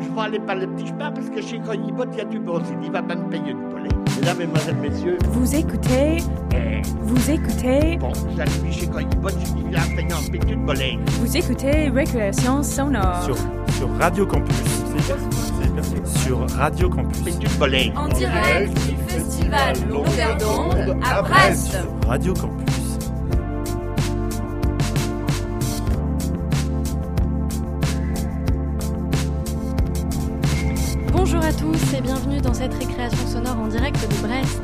je vais aller par le petit chemin parce que chez Cognibot, il y a du bon Il va même payer une polée. Mesdames, Mesdemoiselles, Messieurs. Vous écoutez. Eh. Vous écoutez. Bon, j'arrive chez Cognibot, je dis là, payant un petit de polée. Vous écoutez Récréation Sonore. Sur, sur Radio Campus. Sur Radio Campus. Petit de polée. En direct du festival Longueur d'onde à Brest. Radio Campus. Tous et bienvenue dans cette récréation sonore en direct de Brest.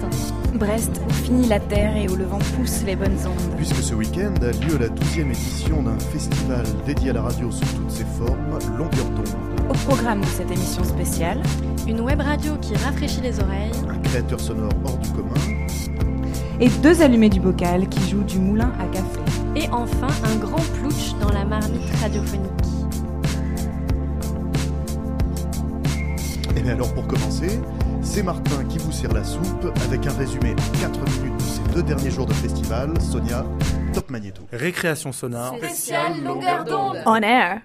Brest, où finit la terre et où le vent pousse les bonnes ondes. Puisque ce week-end a lieu la 12e édition d'un festival dédié à la radio sous toutes ses formes, Longueur d'onde. Au programme de cette émission spéciale, une web radio qui rafraîchit les oreilles, un créateur sonore hors du commun, et deux allumés du bocal qui jouent du moulin à café. Et enfin, un grand plouch dans la marmite radiophonique. Et alors pour commencer, c'est Martin qui vous sert la soupe avec un résumé en 4 minutes de ces deux derniers jours de festival. Sonia, top magnéto. Récréation sonore. Spécial longueur d'onde. On air.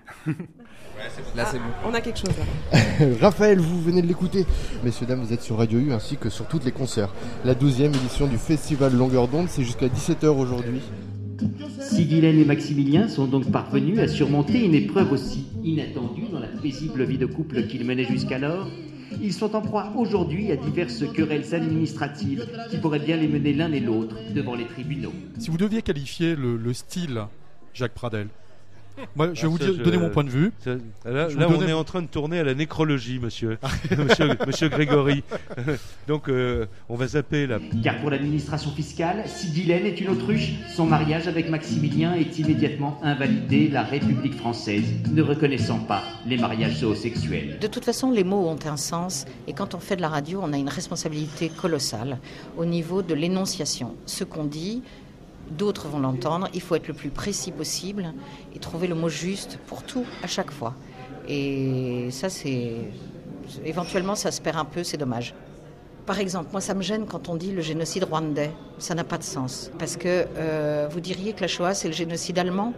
Là, c'est bon. On a quelque chose là. Raphaël, vous venez de l'écouter. Messieurs, dames, vous êtes sur Radio U ainsi que sur toutes les concerts. La 12e édition du festival Longueur d'onde, c'est jusqu'à 17h aujourd'hui. Sigylène et Maximilien sont donc parvenus à surmonter une épreuve aussi inattendue dans la paisible vie de couple qu'ils menaient jusqu'alors. Ils sont en proie aujourd'hui à diverses querelles administratives qui pourraient bien les mener l'un et l'autre devant les tribunaux. Si vous deviez qualifier le, le style Jacques Pradel, moi, je vais Ah, vous ça, dire- je- donner mon point de vue. ça- là, on donnais- est en train de tourner à la nécrologie, monsieur. monsieur, monsieur Grégory. Donc, euh, on va zapper là. Car pour l'administration fiscale, Sigylène est une autruche. Son mariage avec Maximilien est immédiatement invalidé, la République française ne reconnaissant pas les mariages zoosexuels. De toute façon, les mots ont un sens et quand on fait de la radio, on a une responsabilité colossale au niveau de l'énonciation. Ce qu'on dit, d'autres vont l'entendre, il faut être le plus précis possible et trouver le mot juste pour tout à chaque fois. Et ça, c'est. Éventuellement, ça se perd un peu, c'est dommage. Par exemple, moi, ça me gêne quand on dit le génocide rwandais. Ça n'a pas de sens. Parce que euh, vous diriez que la Shoah, c'est le génocide allemand?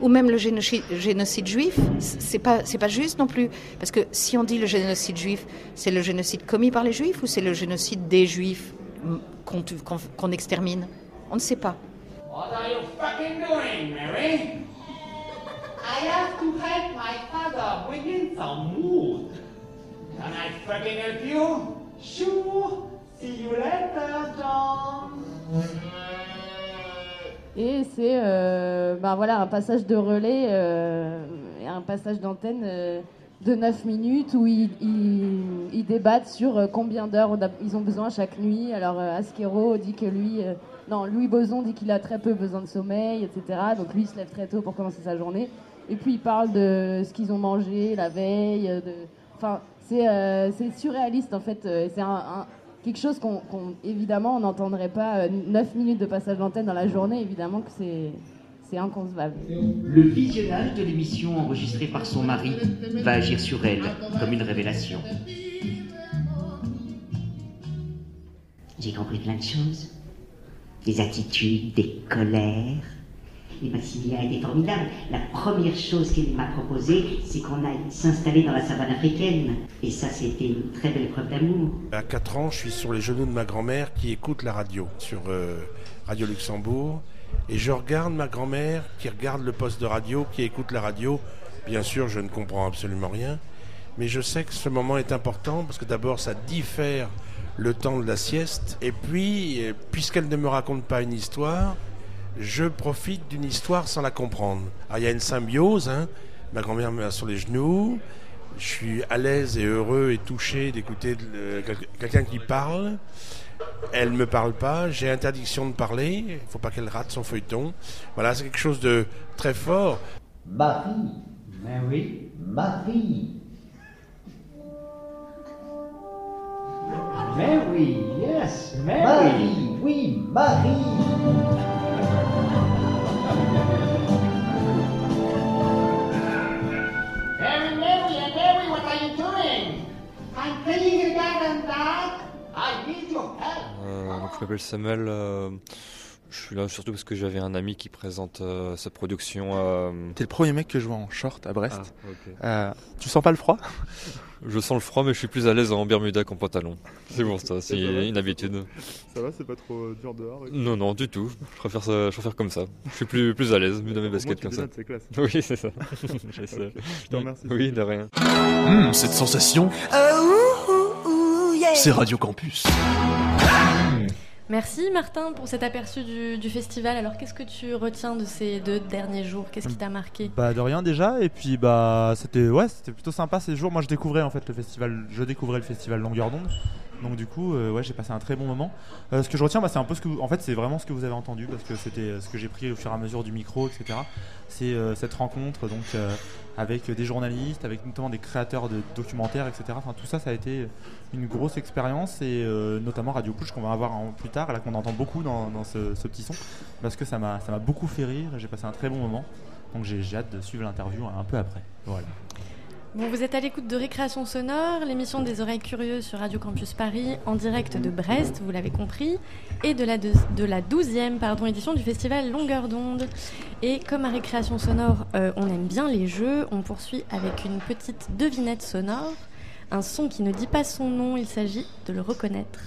Ou même le génocide, juif, c'est pas c'est pas juste non plus parce que si on dit le génocide juif, c'est le génocide commis par les juifs ou c'est le génocide des juifs qu'on extermine? On ne sait pas. What are you fucking doing, Mary? I have to help my father bring in some wood. Can I fucking help you? Sure. See you later, John. Et c'est euh, ben voilà, un passage de relais euh, un passage d'antenne euh, de 9 minutes où ils, débattent sur euh, combien d'heures ils ont besoin chaque nuit. Alors euh, Asquero dit que lui, euh, non, Louis Boson dit qu'il a très peu besoin de sommeil, etc. Donc lui il se lève très tôt pour commencer sa journée. Et puis il parle de ce qu'ils ont mangé la veille. De... Enfin, c'est surréaliste en fait. C'est quelque chose qu'on, qu'on- évidemment, on n'entendrait pas 9 minutes de passage d'antenne dans la journée. Évidemment que c'est, c'est inconcevable. Le visionnage de l'émission enregistrée par son mari va agir sur elle comme une révélation. J'ai compris plein de choses. Des attitudes, des colères. Et Maximilien était formidable. La première chose qu'il m'a proposé, c'est qu'on aille s'installer dans la savane africaine. Et ça, c'était une très belle preuve d'amour. À 4 ans, je suis sur les genoux de ma grand-mère qui écoute la radio sur euh, Radio Luxembourg. Et je regarde ma grand-mère qui regarde le poste de radio, qui écoute la radio. Bien sûr, je ne comprends absolument rien. Mais je sais que ce moment est important parce que d'abord, ça diffère le temps de la sieste. Et puis, euh, puisqu'elle ne me raconte pas une histoire, je profite d'une histoire sans la comprendre. Alors, il y a une symbiose. hein. Ma grand-mère me met sur les genoux. Je suis à l'aise et heureux et touché d'écouter quelqu'un qui parle. Elle me parle pas. J'ai interdiction de parler. Il faut pas qu'elle rate son feuilleton. Voilà, c'est quelque chose de très fort. Marie. Ben oui. Marie. Mary, yes, Marie, oui, Marie. Mary, Mary, and Mary, what are you doing? I'm cleaning the garden, Dad. Euh, donc je m'appelle Samuel. euh, Je suis là surtout parce que j'avais un ami qui présente euh, sa production. Euh... T'es le premier mec que je vois en short à Brest. Ah. Euh, tu sens pas le froid? Je sens le froid, mais je suis plus à l'aise en Bermuda qu'en pantalon. C'est bon, ça, c'est une habitude. Ça va, c'est pas trop dur dehors et- Non, non, du tout. Je préfère, ça, je préfère comme ça. Je suis plus, plus à l'aise dans mes baskets comme ça. c'est classe. Oui, c'est ça. Je te remercie. Oui, de rien. Hum, cette sensation, c'est Radio Campus. Merci Martin pour cet aperçu du, du festival. Alors qu'est-ce que tu retiens de ces deux derniers jours? Qu'est-ce qui t'a marqué? Bah de rien déjà. Et puis bah c'était ouais c'était plutôt sympa ces jours. Moi je découvrais en fait le festival je découvrais le festival Longueur d'onde donc du coup euh, ouais j'ai passé un très bon moment Euh, ce que je retiens bah, c'est un peu ce que vous- en fait c'est vraiment ce que vous avez entendu parce que c'était euh, ce que j'ai pris au fur et à mesure du micro etc c'est cette rencontre donc avec des journalistes avec notamment des créateurs de documentaires etc enfin tout ça ça a été une grosse expérience et notamment Radio Push qu'on va avoir plus tard là qu'on entend beaucoup dans, ce, ce petit son parce que ça m'a ça m'a beaucoup fait rire j'ai passé un très bon moment donc j'ai j'ai hâte de suivre l'interview un peu après. Voilà. Bon, vous êtes à l'écoute de Récréation Sonore, l'émission des oreilles curieuses sur Radio Campus Paris, en direct de Brest, vous l'avez compris, et de la, deux- de la 12e pardon, édition du festival Longueur d'onde. Et comme à Récréation Sonore, euh, on aime bien les jeux, on poursuit avec une petite devinette sonore, un son qui ne dit pas son nom, il s'agit de le reconnaître.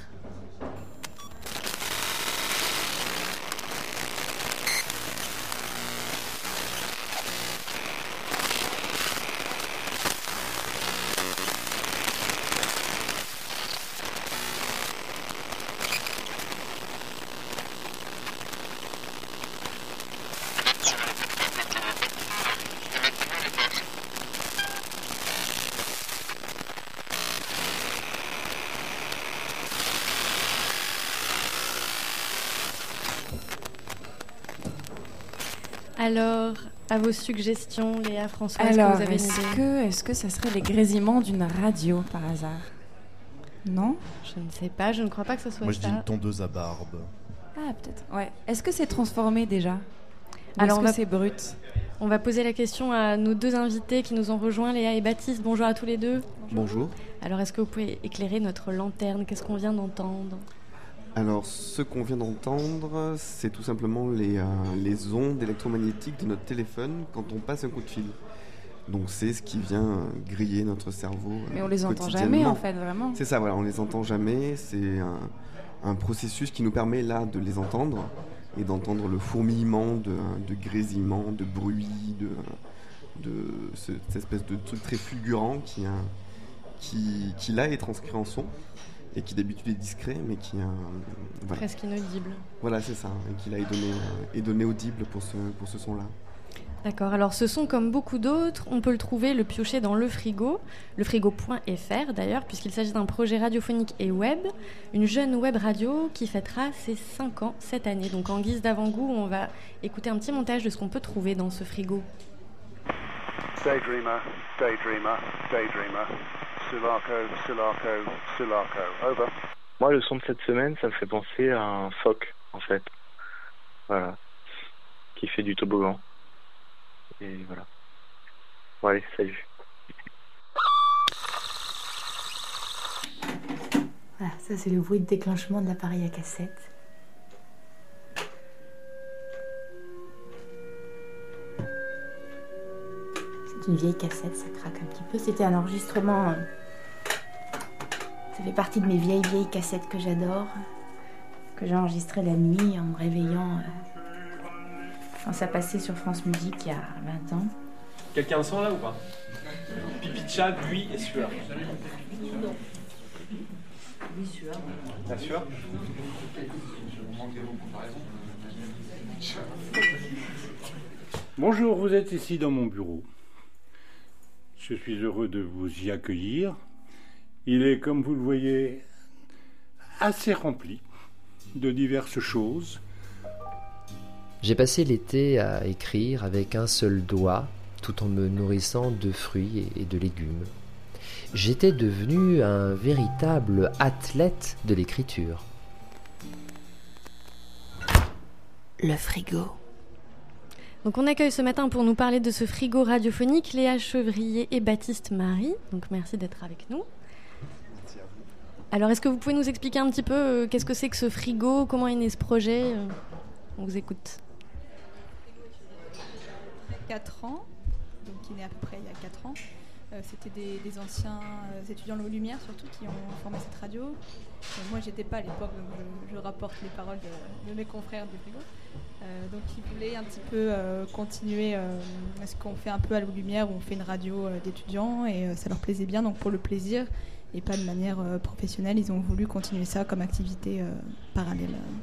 Alors, à vos suggestions, Léa, François, est-ce que vous avez une est-ce idée que, est-ce que ça serait les grésillements d'une radio par hasard? Non? Je ne sais pas, je ne crois pas que ce soit Moi je ça. dis une tondeuse à barbe. Ah, peut-être. Ouais. Est-ce que c'est transformé déjà? Ou Alors, est-ce que va- c'est brut? On va poser la question à nos deux invités qui nous ont rejoints, Léa et Baptiste. Bonjour à tous les deux. Bonjour. Alors, est-ce que vous pouvez éclairer notre lanterne? Qu'est-ce qu'on vient d'entendre? Alors, ce qu'on vient d'entendre, c'est tout simplement les, euh, les ondes électromagnétiques de notre téléphone quand on passe un coup de fil. Donc, c'est ce qui vient euh, griller notre cerveau. euh, Mais on les entend jamais, en fait, vraiment. C'est ça, voilà, on les entend jamais. C'est un, un processus qui nous permet là de les entendre et d'entendre le fourmillement de, de grésillement, de bruit, de, de ce- cette espèce de truc très fulgurant qui, qui, qui là est transcrit en son et qui d'habitude est discret, mais qui voilà. Presque inaudible. Voilà, c'est ça, et qui là est donné, euh, est donné audible pour ce, pour ce son-là. D'accord, alors ce son, comme beaucoup d'autres, on peut le trouver, le piocher dans le frigo, le frigo.fr d'ailleurs, puisqu'il s'agit d'un projet radiophonique et web, une jeune web radio qui fêtera ses 5 ans cette année. Donc en guise d'avant-goût, on va écouter un petit montage de ce qu'on peut trouver dans ce frigo. Daydreamer, Daydreamer, Daydreamer. Sulaco, Sulaco, Sulaco. Over. Moi, le son de cette semaine, ça me fait penser à un phoque, en fait. Voilà. Qui fait du toboggan. Et voilà. Bon, allez, salut. Voilà, ça c'est le bruit de déclenchement de l'appareil à cassette. C'est une vieille cassette, ça craque un petit peu. C'était un enregistrement. Ça fait partie de mes vieilles, vieilles cassettes que j'adore. Que j'ai enregistrées la nuit en me réveillant. euh, Quand ça passait sur France Musique il y a 20 ans. Quelqu'un le sent là ou pas? Pipi de chat, buis et sueur. Oui, sueur. La sueur? Bonjour, vous êtes ici dans mon bureau. Je suis heureux de vous y accueillir. Il est, comme vous le voyez, assez rempli de diverses choses. J'ai passé l'été à écrire avec un seul doigt, tout en me nourrissant de fruits et de légumes. J'étais devenu un véritable athlète de l'écriture. Le frigo. Donc on accueille ce matin pour nous parler de ce frigo radiophonique Léa Chevrier et Baptiste Marie. Donc merci d'être avec nous. Alors est-ce que vous pouvez nous expliquer un petit peu euh, qu'est-ce que c'est que ce frigo? Comment est né ce projet? Euh On vous écoute. 4 ans, donc qui est né à peu près il y a 4 ans. Euh, C'était des, anciens étudiants de Lumière surtout qui ont formé cette radio. Moi j'étais pas à l'époque, donc je, rapporte les paroles de, de mes confrères du frigo. Donc ils voulaient un petit peu continuer ce qu'on fait un peu à la Lumière où on fait une radio d'étudiants et ça leur plaisait bien. Donc pour le plaisir et pas de manière euh, professionnelle, ils ont voulu continuer ça comme activité euh, parallèle. euh.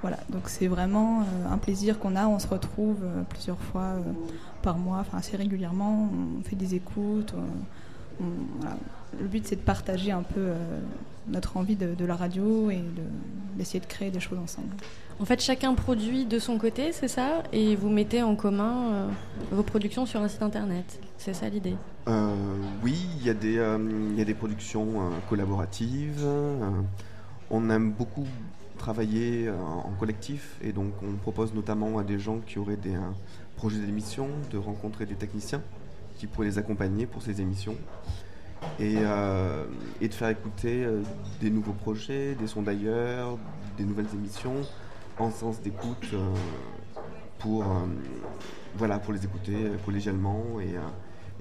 Voilà, donc c'est vraiment un plaisir qu'on a. On se retrouve plusieurs fois par mois, enfin assez régulièrement. On fait des écoutes. Le but c'est de partager un peu notre envie de, la radio et de- d'essayer de créer des choses ensemble. En fait, chacun produit de son côté, c'est ça? Et vous mettez en commun euh, vos productions sur un site internet. C'est ça l'idée? Euh, oui, il y, a des, euh, productions collaboratives. on aime beaucoup travailler en collectif et donc on propose notamment à des gens qui auraient des projets d'émission de rencontrer des techniciens qui pourraient les accompagner pour ces émissions et, de faire écouter des nouveaux projets, des sons d'ailleurs, des nouvelles émissions en sens d'écoute euh, pour, euh, voilà, pour les écouter collégialement et, euh,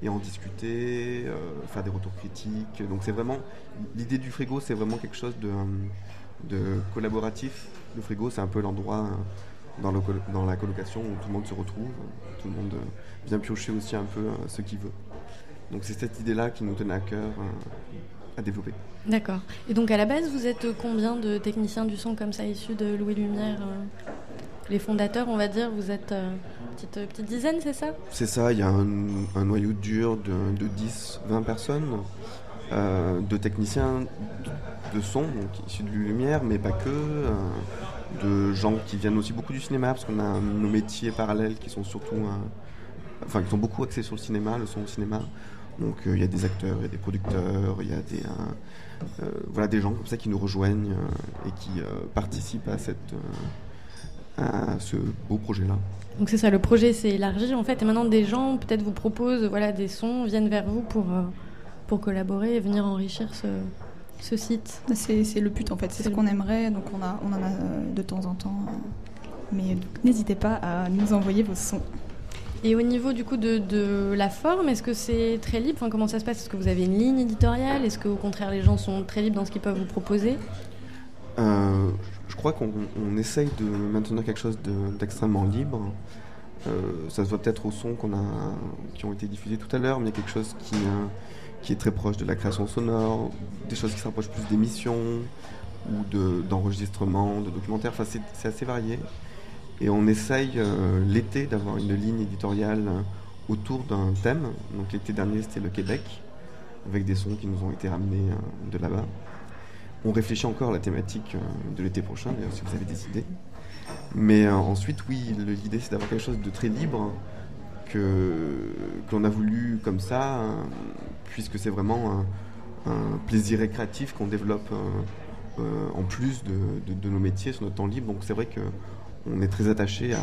et en discuter, faire des retours critiques. Donc c'est vraiment l'idée du frigo, c'est vraiment quelque chose de, collaboratif. Le frigo, c'est un peu l'endroit dans, dans la colocation où tout le monde se retrouve, tout le monde vient piocher aussi un peu ce qu'il veut. Donc c'est cette idée-là qui nous tenait à cœur à développer. D'accord. Et donc à la base, vous êtes combien de techniciens du son comme ça issus de Louis Lumière euh, Les fondateurs, on va dire, vous êtes euh, petite, euh, petite dizaine, c'est ça? C'est ça, il y a un, noyau dur de, de 10, 20 personnes, de techniciens de, son, donc issus de Lumière, mais pas que, de gens qui viennent aussi beaucoup du cinéma, parce qu'on a nos métiers parallèles qui sont surtout, enfin qui sont beaucoup axés sur le cinéma, le son au cinéma. Donc il y a des acteurs, il y a des producteurs, il y a des, voilà, des gens comme ça qui nous rejoignent euh, et qui euh, participent à, cette, euh, à ce beau projet-là. Donc c'est ça, le projet s'est élargi en fait, et maintenant des gens peut-être vous proposent voilà, des sons, viennent vers vous pour, euh, pour collaborer et venir enrichir ce, ce site. C'est c'est le but en fait, c'est ce qu'on aimerait, donc on, a, on en a euh, de temps en temps. euh, mais donc, n'hésitez pas à nous envoyer vos sons. Et au niveau du coup de, de la forme, est-ce que c'est très libre? Comment ça se passe? Est-ce que vous avez une ligne éditoriale? Est-ce qu'au contraire les gens sont très libres dans ce qu'ils peuvent vous proposer? Euh, je crois qu'on on essaye de maintenir quelque chose de- d'extrêmement libre. Euh, ça se voit peut-être au son qu'on a, qui ont été diffusés tout à l'heure, mais il y a quelque chose qui, euh, est très proche de la création sonore, des choses qui se rapprochent plus d'émissions ou de- d'enregistrements, de, documentaires. Enfin, c'est assez varié. Et on essaye euh, l'été d'avoir une ligne éditoriale euh, autour d'un thème. Donc l'été dernier, c'était le Québec, avec des sons qui nous ont été ramenés euh, de là-bas. On réfléchit encore à la thématique de l'été prochain, d'ailleurs, si vous avez des idées. Mais ensuite, oui, l'idée c'est d'avoir quelque chose de très libre que qu'on a voulu comme ça, puisque c'est vraiment un, plaisir récréatif qu'on développe en plus de- de nos métiers sur notre temps libre. Donc c'est vrai que on est très attaché à,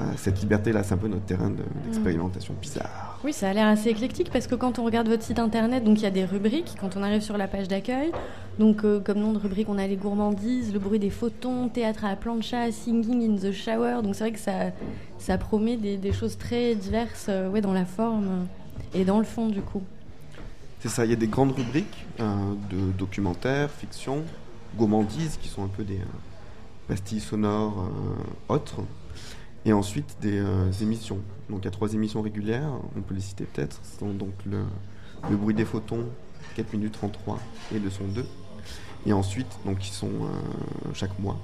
à cette liberté-là. C'est un peu notre terrain de- d'expérimentation bizarre. Oui, ça a l'air assez éclectique parce que quand on regarde votre site internet, donc il y a des rubriques quand on arrive sur la page d'accueil. Donc euh, comme nom de rubrique, on a les gourmandises, le bruit des photons, théâtre à la plancha, singing in the shower. Donc c'est vrai que ça, ça promet des, des choses très diverses euh, ouais, dans la forme et dans le fond du coup. C'est ça, il y a des grandes rubriques euh, de documentaires, fiction, gourmandises, qui sont un peu des pastilles sonores euh, autres. Et ensuite des euh, émissions. Donc il y a trois émissions régulières, on peut les citer peut-être. Ce sont donc le, le bruit des photons, 4 minutes 33, et le son 2. Et ensuite, donc qui sont euh, chaque mois.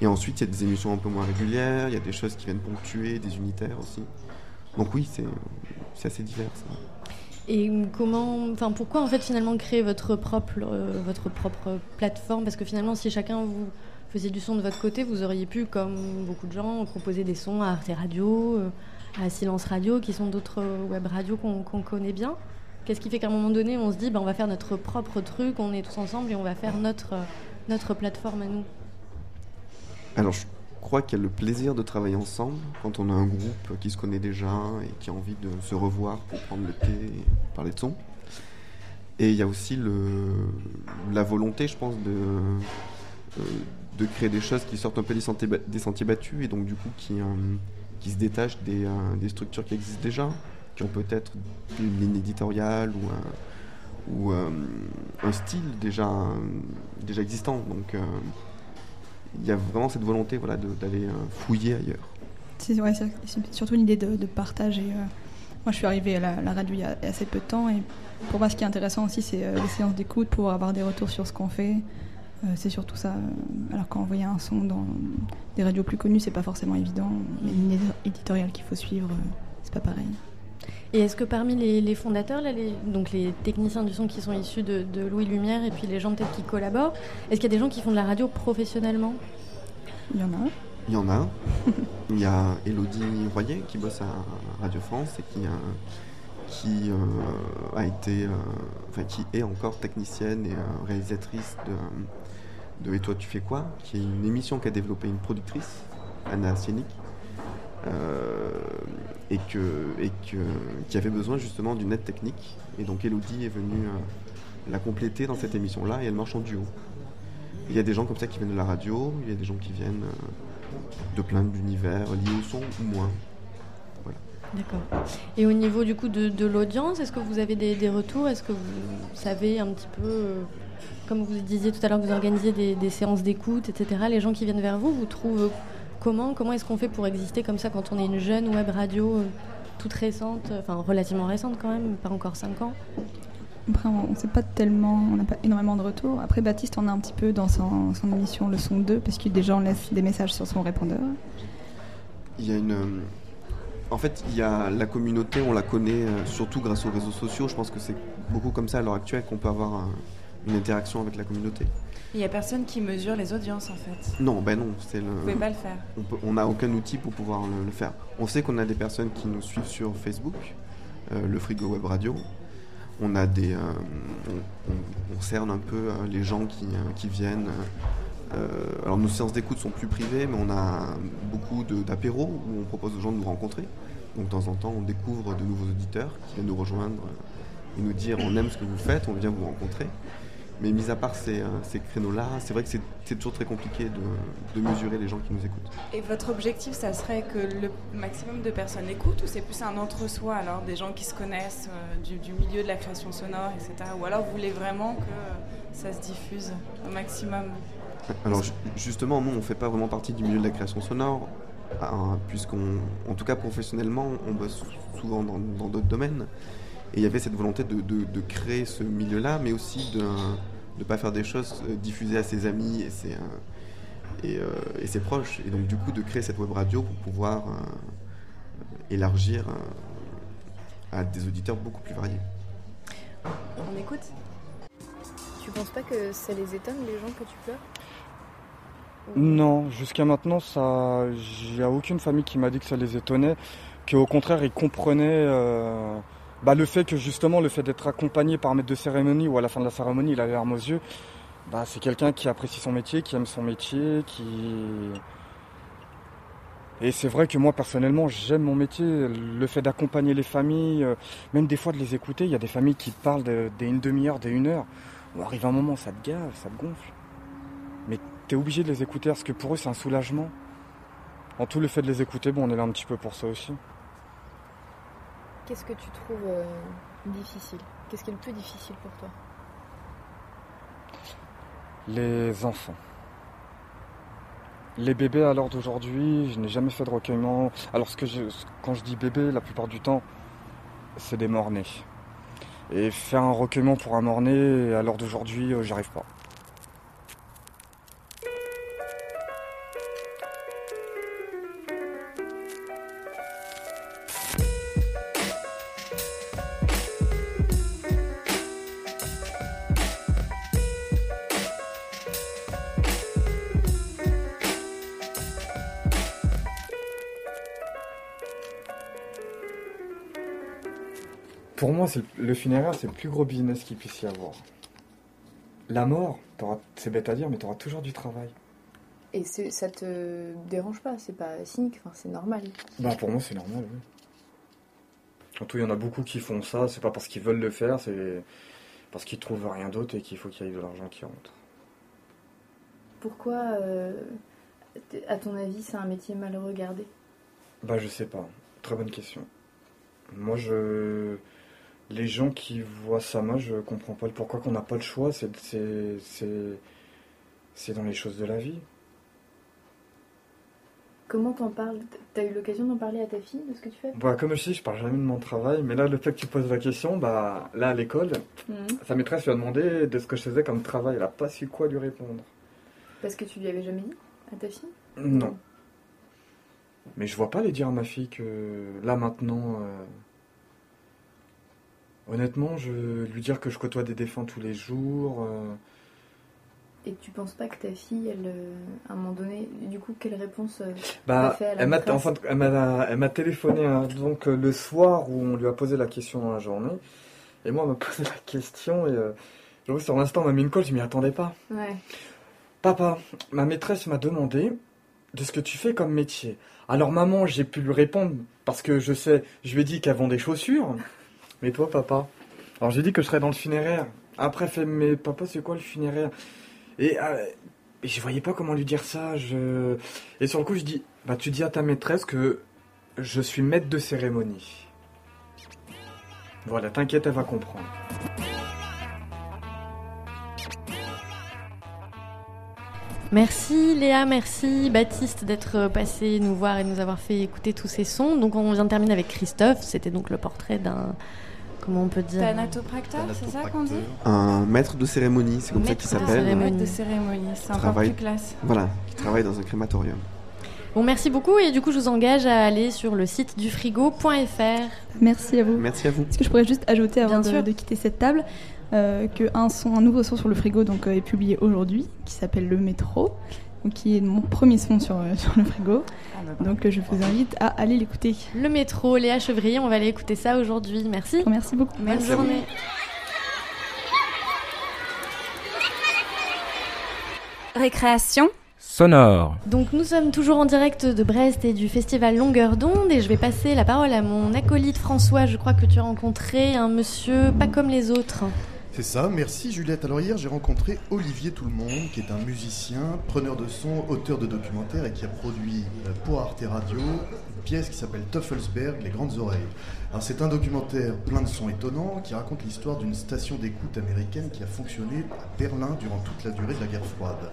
Et ensuite, il y a des émissions un peu moins régulières, il y a des choses qui viennent ponctuer, des unitaires aussi. Donc oui, c'est assez divers. Et comment, enfin pourquoi en fait finalement créer votre propre, votre propre plateforme? Parce que finalement, si chacun vous faisiez du son de votre côté, vous auriez pu, comme beaucoup de gens, proposer des sons à Arte Radio, euh, à Silence Radio, qui sont d'autres euh, web radios qu'on connaît bien. Qu'est-ce qui fait qu'à un moment donné, on se dit, bah, on va faire notre propre truc, on est tous ensemble et on va faire notre, euh, notre plateforme à nous? Alors, je crois qu'il y a le plaisir de travailler ensemble quand on a un groupe qui se connaît déjà et qui a envie de se revoir pour prendre le thé et parler de son. Et il y a aussi le, la volonté, je pense, de, de créer des choses qui sortent un peu des sentiers, battus et donc du coup qui, euh, qui se détachent des, euh, des structures qui existent déjà, qui ont peut-être une ligne éditoriale ou un, ou, euh, un style déjà, déjà existant. Donc il y a vraiment cette volonté voilà, d'aller fouiller ailleurs. C'est ouais, surtout une idée de, de partage. Et, moi, je suis arrivée à la, radio il y a assez peu de temps. Et pour moi, ce qui est intéressant aussi, c'est les séances d'écoute, pouvoir avoir des retours sur ce qu'on fait. Euh, c'est surtout ça. euh, Alors qu'envoyer un son dans des radios plus connues, c'est pas forcément évident. Il y a une éditoriale qu'il faut suivre. euh, c'est pas pareil. Et est-ce que parmi les, les fondateurs, là, les, donc les techniciens du son qui sont issus de, de Louis Lumière et puis les gens peut-être qui collaborent, est-ce qu'il y a des gens qui font de la radio professionnellement? Il y en a. Il y en a un. Il y a Elodie Royer qui bosse à Radio France et qui, a, qui euh, a été, euh, enfin qui est encore technicienne et euh, réalisatrice de, de Et toi tu fais quoi? Qui est une émission qu'a développée une productrice, Anna Sienik, euh, et, que, et que, qui avait besoin justement d'une aide technique. Et donc Elodie est venue euh, la compléter dans cette émission-là et elle marche en duo. Il y a des gens comme ça qui viennent de la radio, il y a des gens qui viennent euh, de plein d'univers liés au son ou moins. D'accord. Et au niveau du coup de, l'audience, est-ce que vous avez des, retours? Est-ce que vous savez un petit peu, comme vous disiez tout à l'heure, que vous organisez des, des séances d'écoute, etc. Les gens qui viennent vers vous, vous trouvent comment Comment est-ce qu'on fait pour exister comme ça quand on est une jeune web radio euh, toute récente, euh, enfin relativement récente quand même, pas encore 5 ans? Après, on ne sait pas tellement, on n'a pas énormément de retours. Après, Baptiste en a un petit peu dans son, son émission Le Son 2, parce que des gens laissent des messages sur son répondeur. Il y a une. euh, En fait, il y a la communauté, on la connaît surtout grâce aux réseaux sociaux. Je pense que c'est beaucoup comme ça à l'heure actuelle qu'on peut avoir un- une interaction avec la communauté. Il n'y a personne qui mesure les audiences en fait. Non, ben non, c'est le. Vous pouvez pas le faire. On n'a aucun outil pour pouvoir le, le faire. On sait qu'on a des personnes qui nous suivent sur Facebook, euh, le Frigo Web Radio. On a des, euh, on, on- on cerne un peu euh, les gens qui, qui viennent. alors nos séances d'écoute sont plus privées, mais on a beaucoup d'apéros où on propose aux gens de nous rencontrer. Donc de temps en temps, on découvre de nouveaux auditeurs qui viennent nous rejoindre et nous dire on aime ce que vous faites, on vient vous rencontrer. Mais mis à part ces, euh, ces créneaux-là, c'est vrai que c'est toujours très compliqué de, de mesurer les gens qui nous écoutent. Et votre objectif, ça serait que le maximum de personnes écoutent ou c'est plus un entre-soi alors des gens qui se connaissent euh, du, du milieu de la création sonore, etc. Ou alors vous voulez vraiment que ça se diffuse au maximum? Alors ju- justement, nous, on ne fait pas vraiment partie du milieu de la création sonore, hein, puisqu'on, en tout cas professionnellement, on bosse sou- souvent dans d'autres domaines. Et il y avait cette volonté de, de- de créer ce milieu-là, mais aussi de ne pas faire des choses euh, diffusées à ses amis et ses, euh, et, euh, et ses proches. Et donc du coup, de créer cette web radio pour pouvoir euh, élargir euh, à des auditeurs beaucoup plus variés. On écoute Tu penses pas que ça les étonne les gens que tu pleures? Non, jusqu'à maintenant, ça, il n'y a aucune famille qui m'a dit que ça les étonnait, qu'au contraire, ils comprenaient euh, bah, le fait que justement, le fait d'être accompagné par un maître de cérémonie ou à la fin de la cérémonie, il a les larmes aux yeux, bah, c'est quelqu'un qui apprécie son métier, qui aime son métier, qui... Et c'est vrai que moi, personnellement, j'aime mon métier, le fait d'accompagner les familles, euh, même des fois de les écouter, il y a des familles qui te parlent dès une demi-heure, dès une heure, où arrive un moment, ça te gave, ça te gonfle. Mais t'es obligé de les écouter parce que pour eux c'est un soulagement. En tout le fait de les écouter, bon on est là un petit peu pour ça aussi. Qu'est-ce que tu trouves euh, difficile? Qu'est-ce qui est le plus difficile pour toi? Les enfants. Les bébés à l'heure d'aujourd'hui, je n'ai jamais fait de recueillement. Alors que quand je dis bébé, la plupart du temps, c'est des morts-nés. Et faire un recueillement pour un mort-né, à l'heure d'aujourd'hui, euh, j'y arrive pas. Le, funéraire, c'est le plus gros business qu'il puisse y avoir. La mort, c'est bête à dire, mais tu auras toujours du travail. Et ça te dérange pas C'est pas cynique, enfin, c'est normal. Bah pour moi c'est normal, oui. Surtout il y en a beaucoup qui font ça, c'est pas parce qu'ils veulent le faire, c'est parce qu'ils trouvent rien d'autre et qu'il faut qu'il y ait de l'argent qui rentre. Pourquoi, euh, à ton avis, c'est un métier mal regardé? Bah, je sais pas. Très bonne question. Moi, je. Les gens qui voient ça, moi, je comprends pas le pourquoi qu'on n'a pas le choix. C'est, c'est, c'est, c'est dans les choses de la vie. Comment t'en parles? T'as eu l'occasion d'en parler à ta fille de ce que tu fais? Bah, comme je dis, je parle jamais de mon travail, mais là, le fait que tu poses la question, bah, là, à l'école, Mhm. sa maîtresse lui a demandé de ce que je faisais comme travail. Elle a pas su quoi lui répondre. Parce que tu lui avais jamais dit à ta fille? Non. Mais je vois pas les dire à ma fille que là maintenant. euh, Honnêtement, je lui dire que je côtoie des défunts tous les jours. euh, Et tu penses pas que ta fille, elle, euh, à un moment donné, du coup, quelle réponse euh, Bah, fait à la elle m'a en elle m'a elle m'a téléphoné hein, donc euh, le soir où on lui a posé la question dans la journée. Et moi, elle m'a posé la question et euh, j'avoue, sur l'instant, on m'a mis une colle, je m'y attendais pas. Ouais. Papa, ma maîtresse m'a demandé de ce que tu fais comme métier. Alors maman, j'ai pu lui répondre parce que je sais, je lui ai dit qu'elle vend des chaussures. Mais toi, papa Alors j'ai dit que je serais dans le funéraire. Après, fait, mais papa, c'est quoi le funéraire et, euh, je voyais pas comment lui dire ça. Et sur le coup, je dis, bah tu dis à ta maîtresse que je suis maître de cérémonie. Voilà, t'inquiète, elle va comprendre. Merci Léa, merci Baptiste d'être passé nous voir et nous avoir fait écouter tous ces sons. Donc on vient de terminer avec Christophe, c'était donc le portrait d'un... Comment on peut dire Thanatopracteur, c'est ça qu'on dit Un maître de cérémonie, c'est comme ça qu'il Maître s'appelle. cérémonie. Maître de cérémonie, c'est encore Travaille- plus classe. Voilà, qui travaille dans un crématorium. Bon, merci beaucoup et du coup je vous engage à aller sur le site du frigo.fr. Merci à vous. Merci à vous. Est-ce que je pourrais juste ajouter avant Bien de, sûr. de quitter cette table euh, que un, son, un nouveau son sur le frigo donc, euh, est publié aujourd'hui qui s'appelle Le Métro, qui est mon premier son sur, euh, sur le frigo. Donc euh, je vous invite à aller l'écouter. Le métro, Léa Chevrier, on va aller écouter ça aujourd'hui. Merci. Merci beaucoup. Bonne Merci journée. Récréation Sonore. Donc nous sommes toujours en direct de Brest et du festival Longueur d'onde et je vais passer la parole à mon acolyte François. Je crois que tu as rencontré un monsieur pas comme les autres. C'est ça, merci Juliette. Alors hier j'ai rencontré Olivier Tout qui est un musicien, preneur de son, auteur de documentaires et qui a produit euh, pour Arte Radio une pièce qui s'appelle Teufelsberg, Les Grandes Oreilles. Alors c'est un documentaire plein de sons étonnants qui raconte l'histoire d'une station d'écoute américaine qui a fonctionné à Berlin durant toute la durée de la guerre froide.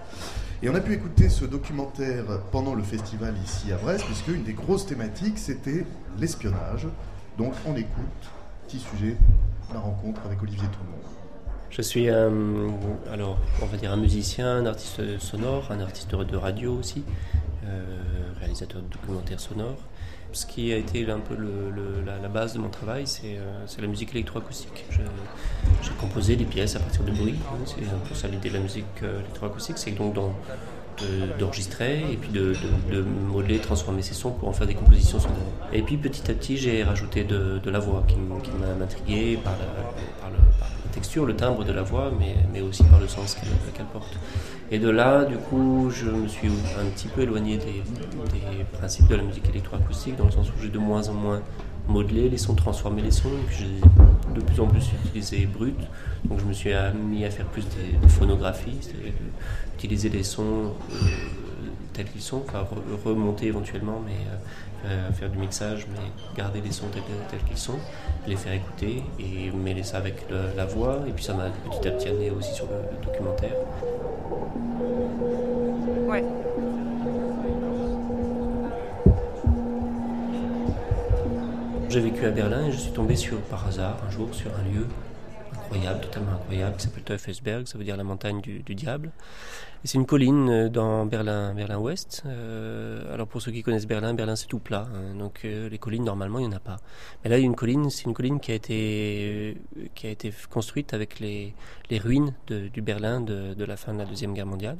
Et on a pu écouter ce documentaire pendant le festival ici à Brest, puisque une des grosses thématiques c'était l'espionnage. Donc on écoute, petit sujet, la rencontre avec Olivier Tout. Je suis un, alors, on va dire un musicien, un artiste sonore, un artiste de radio aussi, euh, réalisateur de documentaires sonores. Ce qui a été un peu la, base de mon travail, c'est euh, la musique électroacoustique. J'ai composé des pièces à partir de bruit. hein, C'est un peu ça l'idée de la musique euh, électroacoustique, c'est donc d'enregistrer et puis de, de- de modeler, transformer ces sons pour en faire des compositions sonores. Et puis petit à petit, j'ai rajouté de, la voix qui, m'a intrigué par le- texture, le timbre de la voix, mais, mais aussi par le sens qu'elle porte. Et de là, du coup, je me suis un petit peu éloigné des, principes de la musique électroacoustique, dans le sens où j'ai de moins en moins modelé les sons, transformé les sons, puis j'ai de plus en plus utilisé brut. Donc je me suis mis à faire plus des- de phonographie, c'est-à-dire de- utiliser des sons euh, tels qu'ils sont, enfin re- remonter éventuellement, mais euh, euh, faire du mixage, mais garder les sons tels, tels qu'ils sont, les faire écouter et mêler ça avec le- la voix. Et puis ça m'a petit à petit amené aussi sur le, le documentaire. Ouais. J'ai vécu à Berlin et je suis tombé sur, par hasard un jour sur un lieu incroyable, totalement incroyable, qui s'appelle Teufelsberg, ça veut dire la montagne du, du diable. C'est une colline euh, dans Berlin, Berlin-Ouest. Euh, alors pour ceux qui connaissent Berlin, Berlin c'est tout plat, hein, donc euh, les collines normalement il n'y en a pas. Mais là il y a une colline, c'est une colline qui a été euh, qui a été construite avec les, les ruines de- du Berlin de, de la fin de la deuxième guerre mondiale.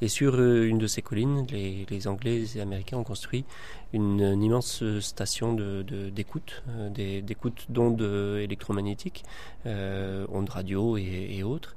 Et sur euh, une de ces collines, les, les Anglais et les Américains ont construit une, une immense station de- de- d'écoute, euh, des- d'écoute d'ondes euh, électromagnétiques, euh, ondes radio et, et autres,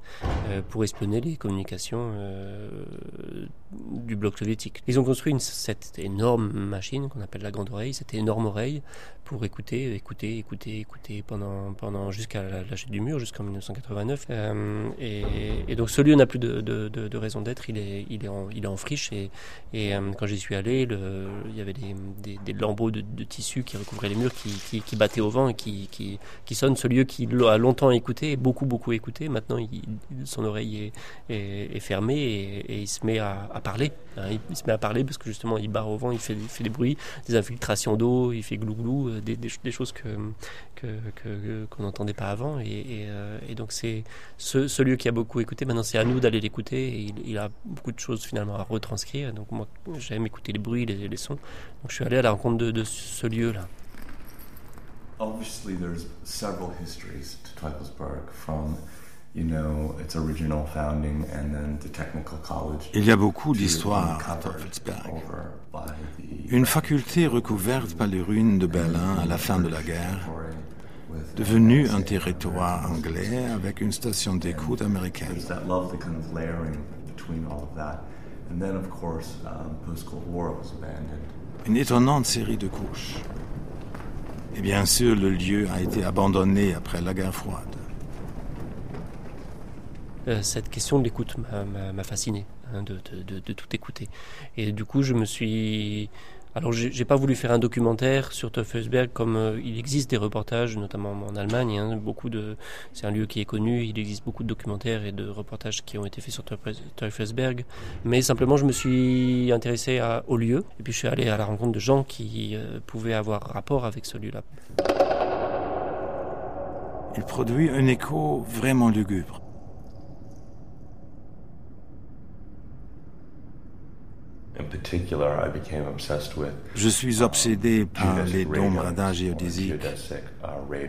euh, pour espionner les communications euh, du bloc soviétique. Ils ont construit cette énorme machine qu'on appelle la grande oreille, cette énorme oreille pour écouter, écouter, écouter, écouter pendant, pendant jusqu'à la, chute du mur, jusqu'en 1989. Euh, et, donc ce lieu n'a plus de, raison d'être, il est, il, est en, il est en friche. Et, euh, quand j'y suis allé, il y avait des, lambeaux de, tissu qui recouvraient les murs, qui, battaient au vent et qui, sonnent. Ce lieu qui a longtemps écouté, beaucoup, beaucoup écouté, maintenant son oreille est, fermée et, il se met à parler. Hein. il, se met à parler parce que justement il barre au vent, il fait, des bruits, des infiltrations d'eau, il fait glou-glou euh, des, choses que qu'on n'entendait pas avant. Et, euh, donc c'est ce, lieu qui a beaucoup écouté. Maintenant c'est à nous d'aller l'écouter. Il, a beaucoup de choses finalement à retranscrire. Donc moi j'aime écouter les bruits, les, sons. Donc je suis allé à la rencontre de, ce lieu là. Obviously, there's several histories to Teufelsberg from il y a beaucoup d'histoires à Teufelsberg. Une faculté recouverte par les ruines de Berlin à la fin de la guerre, devenue un territoire anglais avec une station d'écoute américaine. Une étonnante série de couches. Et bien sûr, le lieu a été abandonné après la guerre froide. Euh, cette question de l'écoute m'a fasciné, hein, de, tout écouter. Et du coup, je me suis. Alors, j'ai pas voulu faire un documentaire sur Teufelsberg comme euh, il existe des reportages, notamment en Allemagne. Hein, beaucoup de, c'est un lieu qui est connu. Il existe beaucoup de documentaires et de reportages qui ont été faits sur Teufelsberg. Mais simplement, je me suis intéressé à, au lieu. Et puis, je suis allé à la rencontre de gens qui euh, pouvaient avoir rapport avec ce lieu-là. Il produit un écho vraiment lugubre. Je suis obsédé um, par les dômes radars géodésiques. Uh,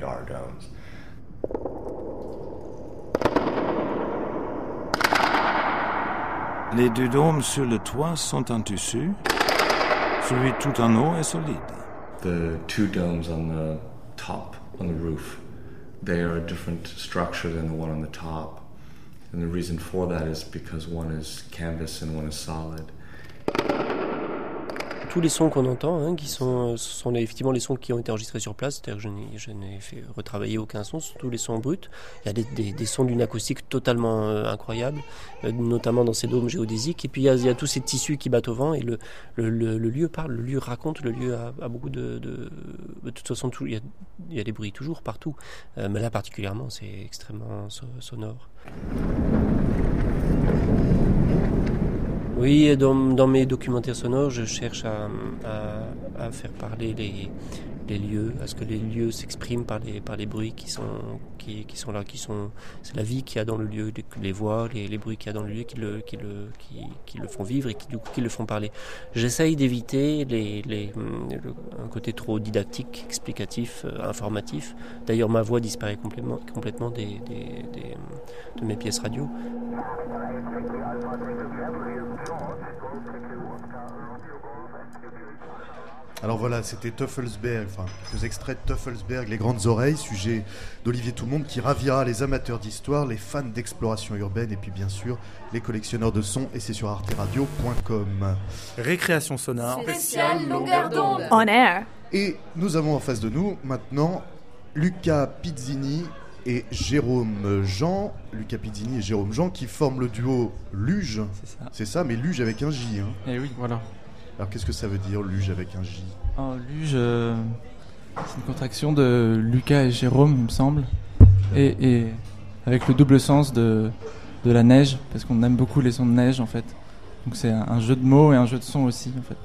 les deux dômes sur le toit sont en tissu. Celui tout en haut est solide. The two domes on the top, on the roof, they are a different structure than the one on the top. And the reason for that is because one is canvas and one is solid tous les sons qu'on entend, hein, qui sont, sont effectivement les sons qui ont été enregistrés sur place, c'est-à-dire que je n'ai fait retravailler aucun son, ce tous les sons bruts. Il y a des, sons d'une acoustique totalement euh, incroyable, euh, notamment dans ces dômes géodésiques. Et puis il y, a, tous ces tissus qui battent au vent et le, lieu parle, le lieu raconte, le lieu a, beaucoup de, de, toute façon, il, y a, des bruits toujours partout, euh, mais là particulièrement, c'est extrêmement sonore. Oui, dans, dans, mes documentaires sonores, je cherche à, faire parler les, les, lieux, à ce que les lieux s'expriment par les, bruits qui sont, là, qui sont, c'est la vie qu'il y a dans le lieu, les, voix, les, bruits qu'il y a dans le lieu qui le, font vivre et qui, le font parler. J'essaye d'éviter un côté trop didactique, explicatif, euh, informatif. D'ailleurs, ma voix disparaît complètement, des, de mes pièces radio. Alors voilà, c'était Teufelsberg, enfin quelques extraits de Teufelsberg, Les Grandes Oreilles, sujet d'Olivier Tout-le-Monde qui ravira les amateurs d'histoire, les fans d'exploration urbaine et puis bien sûr les collectionneurs de sons et c'est sur arteradio.com. Récréation sonore. Spécial longueur d'onde. On air. Et nous avons en face de nous maintenant Luca Pizzini et Jérôme Jean, Lucas Pizzini et Jérôme Jean qui forment le duo Luge. C'est ça. C'est ça, mais Luge avec un J. Hein. Eh oui, voilà. Alors qu'est-ce que ça veut dire Luge avec un J? Oh, Luge, euh, c'est une contraction de Lucas et Jérôme, il me semble. Et, avec le double sens de, de la neige, parce qu'on aime beaucoup les sons de neige en fait. Donc c'est un, jeu de mots et un jeu de sons aussi en fait.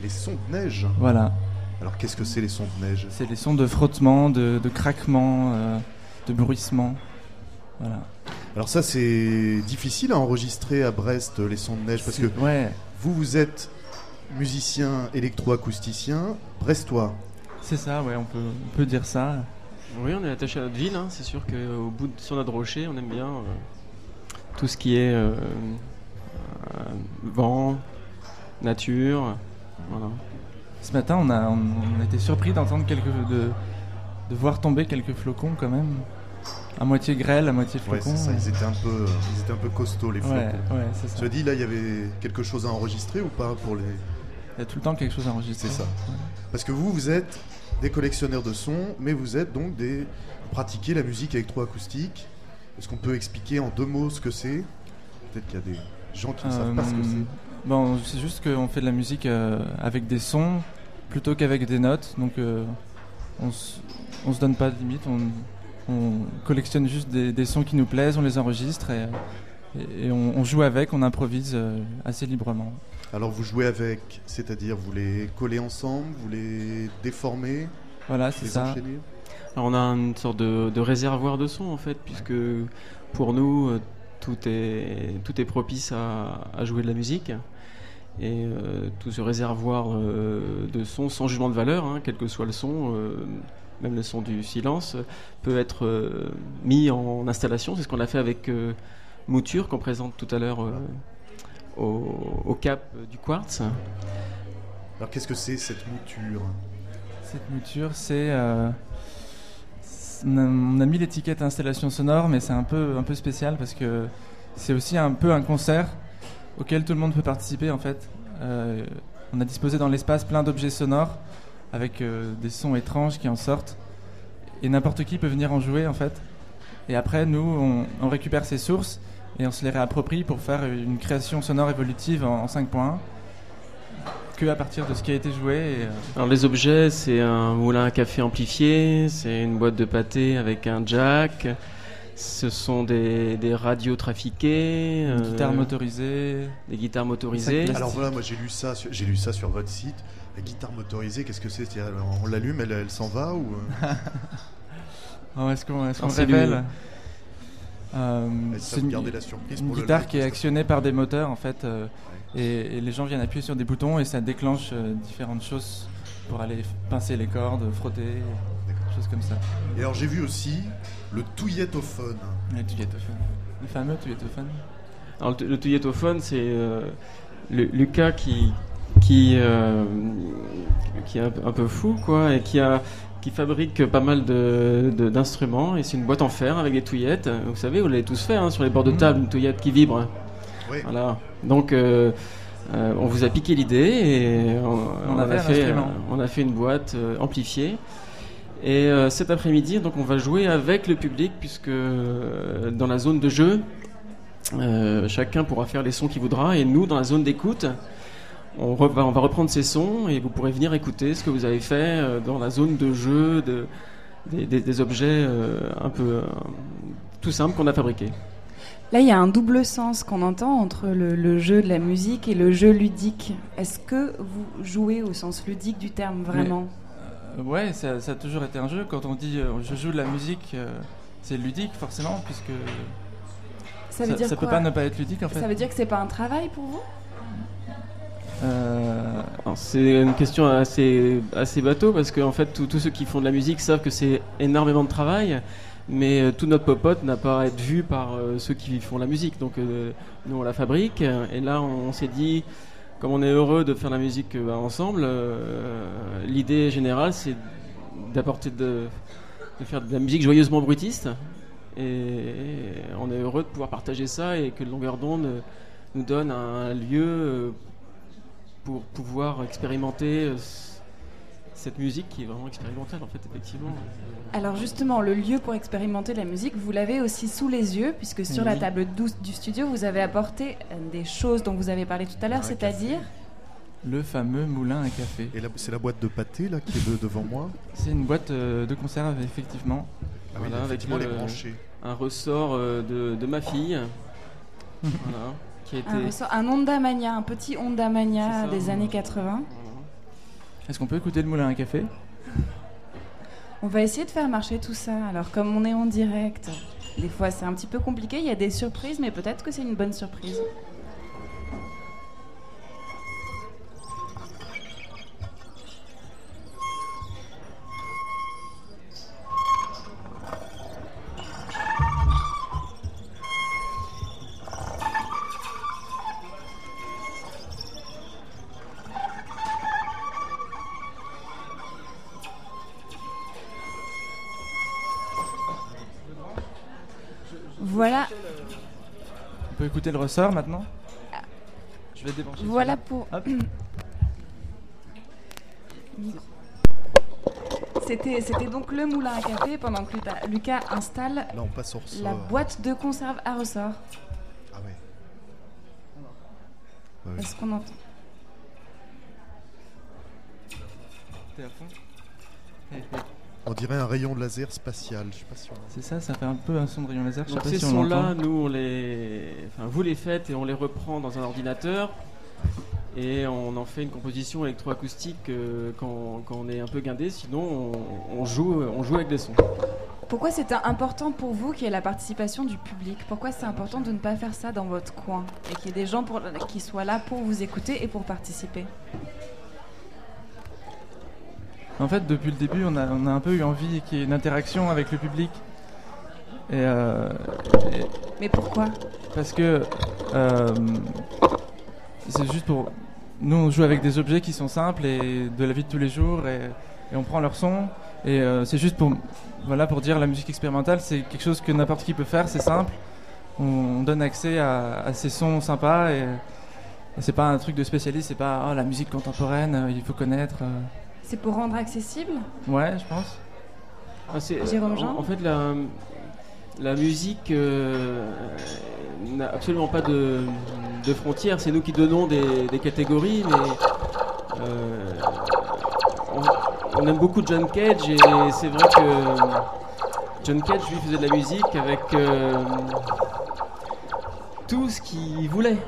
Les sons de neige? Voilà. Alors qu'est-ce que c'est les sons de neige? C'est les sons de frottement, de, de craquement. Euh, de bruissement. Voilà. Alors ça c'est difficile à enregistrer à Brest les sons de neige parce que ouais. vous vous êtes musicien électroacousticien brestois. C'est ça, ouais, on peut, on peut dire ça. Oui, on est attaché à notre ville. Hein. C'est sûr qu'au bout de, sur notre rocher, on aime bien euh, tout ce qui est euh, euh, vent, nature. Voilà. Ce matin, on a, on, a été surpris d'entendre quelques de, de voir tomber quelques flocons quand même. à moitié grêle, à moitié Ouais, flocon. c'est ça, ils étaient un peu, ils étaient un peu costauds les flocons. ouais, c'est ça. Cela dit, là, il y avait quelque chose à enregistrer ou pas pour les. Il y a tout le temps quelque chose à enregistrer. C'est ça. Parce que vous, vous êtes des collectionneurs de sons, mais vous êtes donc des. Vous pratiquez la musique électroacoustique. Est-ce qu'on peut expliquer en deux mots ce que c'est? Peut-être qu'il y a des gens qui ne savent pas ce que Euh, c'est. Bon, c'est juste qu'on fait de la musique euh, avec des sons plutôt qu'avec des notes. Donc, euh, on, on se donne pas de limite. On, on collectionne juste des, des sons qui nous plaisent, on les enregistre et, et- et on, on joue avec, on improvise euh, assez librement. Alors vous jouez avec, c'est-à-dire vous les collez ensemble, vous les déformez Voilà, c'est les ça. enchaînez Alors on a une sorte de, de réservoir de son en fait, puisque pour nous euh, tout est, tout est propice à, à jouer de la musique. Et euh, tout ce réservoir euh, de son, sans jugement de valeur, hein, quel que soit le son, euh, même le son du silence, peut être euh, mis en installation. C'est ce qu'on a fait avec euh, Mouture, qu'on présente tout à l'heure euh, au, au cap du Quartz. Alors qu'est-ce que c'est cette mouture? Cette mouture, c'est. euh, on, a, on a mis l'étiquette installation sonore, mais c'est un peu, un peu spécial parce que c'est aussi un peu un concert auquel tout le monde peut participer en fait. Euh, on a disposé dans l'espace plein d'objets sonores avec euh, des sons étranges qui en sortent et n'importe qui peut venir en jouer en fait. Et après, nous, on, on récupère ces sources et on se les réapproprie pour faire une création sonore évolutive en, en 5.1 que à partir de ce qui a été joué. Et, euh, Alors les objets, c'est un moulin à café amplifié, c'est une boîte de pâté avec un jack, ce sont des, des radios trafiquées, Une euh, guitare motorisée. des guitares motorisées. Alors voilà, moi j'ai lu ça, sur- j'ai lu ça sur votre site. La guitare motorisée, qu'est-ce que c'est? On l'allume, elle, elle s'en va ou euh? Oh, est-ce qu'on c'est révèle? Euh, C'est savent une, garder la surprise une pour le guitare qui est actionnée par des moteurs en fait, euh, et, et les gens viennent appuyer sur des boutons et ça déclenche euh, différentes choses pour aller pincer les cordes, frotter, des choses comme ça. Et alors j'ai vu aussi le touilletophone. Le touilletophone. Le fameux touilletophone. Alors le, le touilletophone, c'est euh, Lucas qui qui euh, qui est un, peu- un peu fou quoi et qui a qui fabrique pas mal de- de- d'instruments et c'est une boîte en fer avec des touillettes. Vous savez, vous l'avez tous fait hein, sur les bords de table, une touillette qui vibre. Oui. Voilà. Donc euh, euh, on vous a piqué l'idée et on, On a fait euh, on a fait une boîte euh, amplifiée. Et euh, cet après-midi, donc on va jouer avec le public puisque euh, dans la zone de jeu, euh, chacun pourra faire les sons qu'il voudra et nous, dans la zone d'écoute, on, re- va- on va reprendre ces sons et vous pourrez venir écouter ce que vous avez fait euh, dans la zone de jeu, de, des, des- des objets euh, un peu euh, tout simples qu'on a fabriqués. Là, il y a un double sens qu'on entend entre le, le jeu de la musique et le jeu ludique. Est-ce que vous jouez au sens ludique du terme vraiment? Euh, ouais, ça, ça a toujours été un jeu. Quand on dit euh, je joue de la musique, euh, c'est ludique forcément, puisque Ça veut dire peut quoi? pas ne pas être ludique en fait. Ça veut dire que c'est pas un travail pour vous? C'est une question assez, assez bateau parce que en fait tous ceux qui font de la musique savent que c'est énormément de travail, mais euh, tout notre popote n'a pas à être vu par euh, ceux qui font la musique. Donc euh, nous on la fabrique et là on, s'est dit comme on est heureux de faire la musique euh, ensemble, l'idée générale c'est d'apporter de, faire de la musique joyeusement bruitiste et on est heureux de pouvoir partager ça et que Longueur d'onde nous donne un lieu pour pouvoir expérimenter euh, cette musique qui est vraiment expérimentale en fait effectivement. Alors justement, le lieu pour expérimenter la musique, vous l'avez aussi sous les yeux, puisque sur la table douce du studio, vous avez apporté euh, des choses dont vous avez parlé tout à l'heure, c'est-à-dire le fameux moulin à café. Et là, c'est la boîte de pâté là qui est de- devant moi. C'est une boîte euh, de conserve effectivement. Ah oui, Voilà, avec effectivement, le- les branchés. un ressort euh, de, de ma fille, voilà, qui a été. un, ressort- un Honda Mania, un petit Honda Mania ça. des années 80. Est-ce qu'on peut écouter le moulin à café? On va essayer de faire marcher tout ça. Alors comme on est en direct, des fois c'est un petit peu compliqué, il y a des surprises, mais peut-être que c'est une bonne surprise. Voilà. On peut écouter le ressort maintenant Je vais débrancher. Voilà pour. C'était, c'était donc le moulin à café pendant que Lucas, Lucas installe Là, on passe au ressort. la boîte de conserve à ressort. Ah ouais. Ouais. Est-ce qu'on entend T'es à fond On dirait un rayon laser spatial. Je sais pas si on... C'est ça, ça fait un peu un son de rayon laser. Je sais Donc pas ces si on sons-là, l'entend. nous, on les, enfin, vous les faites et on les reprend dans un ordinateur et on en fait une composition électroacoustique euh, quand, quand on est un peu guindé. Sinon, on, on joue, on joue avec des sons. Pourquoi c'était important pour vous qu'il y ait la participation du public? Pourquoi c'est important de ne pas faire ça dans votre coin et qu'il y ait des gens pour- qui soient là pour vous écouter et pour participer? En fait, depuis le début, on a, on a un peu eu envie qu'il y ait une interaction avec le public. Et, euh, et- Mais pourquoi? Parce que euh, c'est juste pour. Nous, on joue avec des objets qui sont simples et de la vie de tous les jours et, et on prend leur son. Et euh, c'est juste pour, voilà, pour dire la musique expérimentale, c'est quelque chose que n'importe qui peut faire, c'est simple. On, on donne accès à, à ces sons sympas et, et c'est pas un truc de spécialiste, c'est pas oh, la musique contemporaine, il faut connaître. Euh. C'est pour rendre accessible Ouais, je pense. Ah, Jérôme Jean en, en fait, la, la musique euh, n'a absolument pas de, de frontières. C'est nous qui donnons des, des catégories, mais euh, on, on aime beaucoup John Cage et c'est vrai que John Cage lui faisait de la musique avec euh, tout ce qu'il voulait.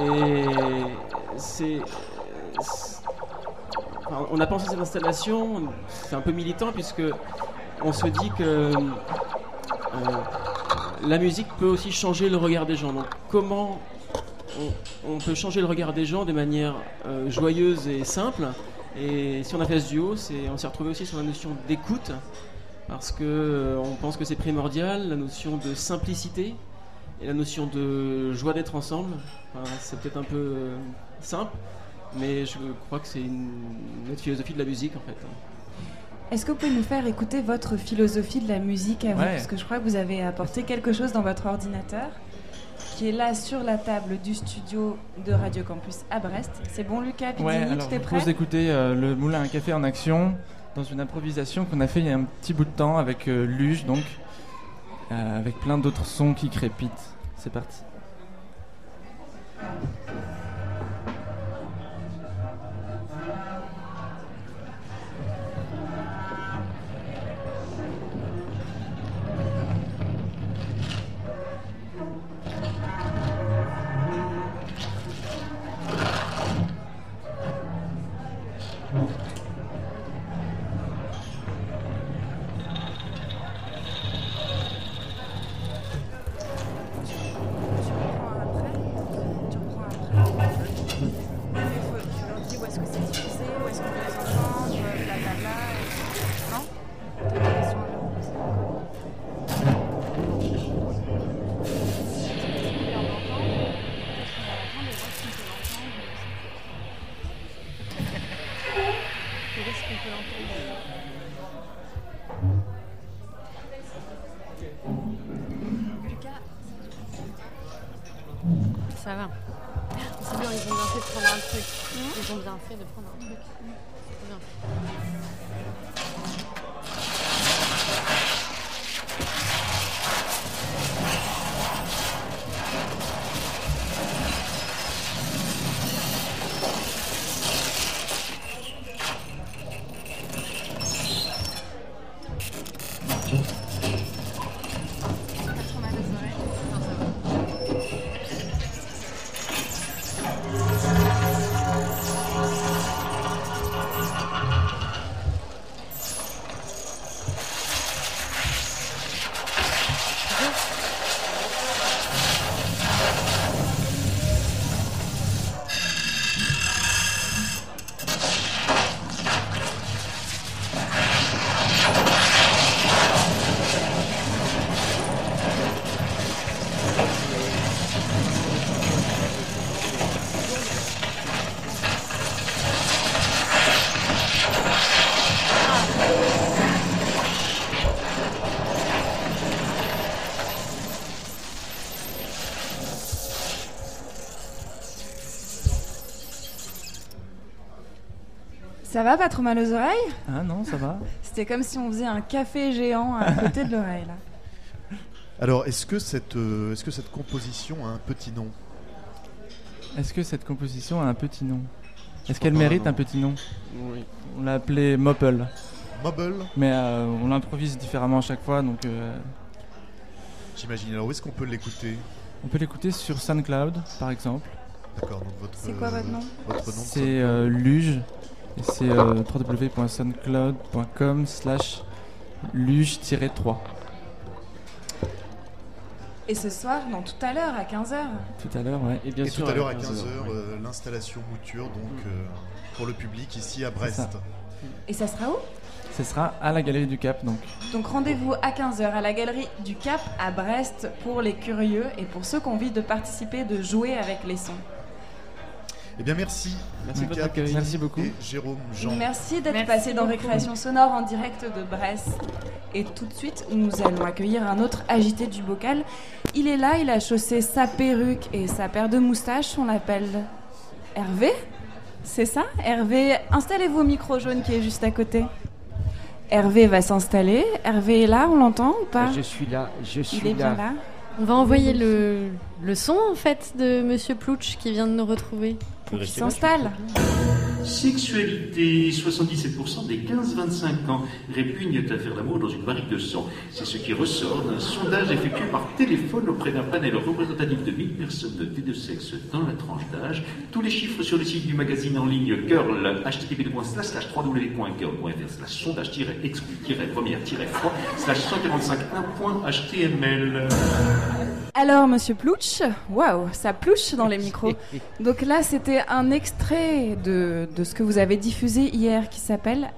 Et c'est- On a pensé à cette installation, c'est un peu militant puisque on se dit que euh, la musique peut aussi changer le regard des gens. Donc comment on, peut changer le regard des gens de manière euh, joyeuse et simple? Et si on a fait ce duo, on s'est retrouvé aussi sur la notion d'écoute parce que euh, on pense que c'est primordial, la notion de simplicité et la notion de joie d'être ensemble. C'est peut-être un peu simple, mais je crois que c'est une, notre philosophie de la musique en fait. Est-ce que vous pouvez nous faire écouter votre philosophie de la musique à vous Ouais. Parce que je crois que vous avez apporté quelque chose dans votre ordinateur qui est là sur la table du studio de Radio Campus à Brest. C'est bon Lucas Ouais, Pidini, alors tout je est vous prêt propose d'écouter euh, le Moulin à Café en action dans une improvisation qu'on a fait il y a un petit bout de temps avec euh, Luge, donc, euh, avec plein d'autres sons qui crépitent. C'est parti. Ça va, pas trop mal aux oreilles? Ah non, ça va. C'était comme si on faisait un café géant à côté de l'oreille, là. Alors, est-ce que, cette, euh, est-ce que cette composition a un petit nom? Est-ce que cette composition a un petit nom? Est-ce qu'elle mérite un petit nom? Oui. On l'a appelé Mopple. Mobile Mais euh, on l'improvise différemment à chaque fois, donc euh, J'imagine. Alors, où est-ce qu'on peut l'écouter? on peut l'écouter sur SoundCloud, par exemple. D'accord, donc votre. C'est quoi votre nom? Votre nom de C'est euh, Luge, et c'est euh, www.soundcloud.com slash luge-3. Et ce soir, non, tout à l'heure, à 15h. Tout à l'heure, ouais. Et bien Et sûr, tout à l'heure à 15 15h, heures, ouais. euh, l'installation mouture donc euh, pour le public ici à Brest. ça. Et ça sera où? Ce sera à la Galerie du Cap, donc. Donc rendez-vous à 15h à la galerie du Cap à Brest pour les curieux et pour ceux qui ont envie de participer, de jouer avec les sons. Eh bien merci. Merci Lucas, votre. Merci beaucoup. Et Jérôme Jean. Merci d'être passé dans. Récréation Sonore en direct de Brest. Et tout de suite, nous allons accueillir un autre agité du bocal. Il est là, il a chaussé sa perruque et sa paire de moustaches. On l'appelle Hervé. C'est ça? Hervé, installez-vous au micro jaune qui est juste à côté. Hervé va s'installer. Hervé est là, on l'entend ou pas? Je suis là, je suis Il est bien là. On va envoyer le, le son en fait de Monsieur Plouch qui vient de nous retrouver. Il s'installe. Sexualité, 77% des 15-25 ans répugnent à faire l'amour dans une barrique de sang. C'est ce qui ressort d'un sondage effectué par téléphone auprès d'un panel représentatif de 1000 personnes des deux sexes dans la tranche d'âge. Tous les chiffres sur le site du magazine en ligne Girl, http://www.girl.fr slash sondage-exclu-première-froid slash 145.1.html. Alors, monsieur Plouch, waouh, ça plouche dans les micros. Donc là, c'était un extrait de, de ce que vous avez diffusé hier qui s'appelle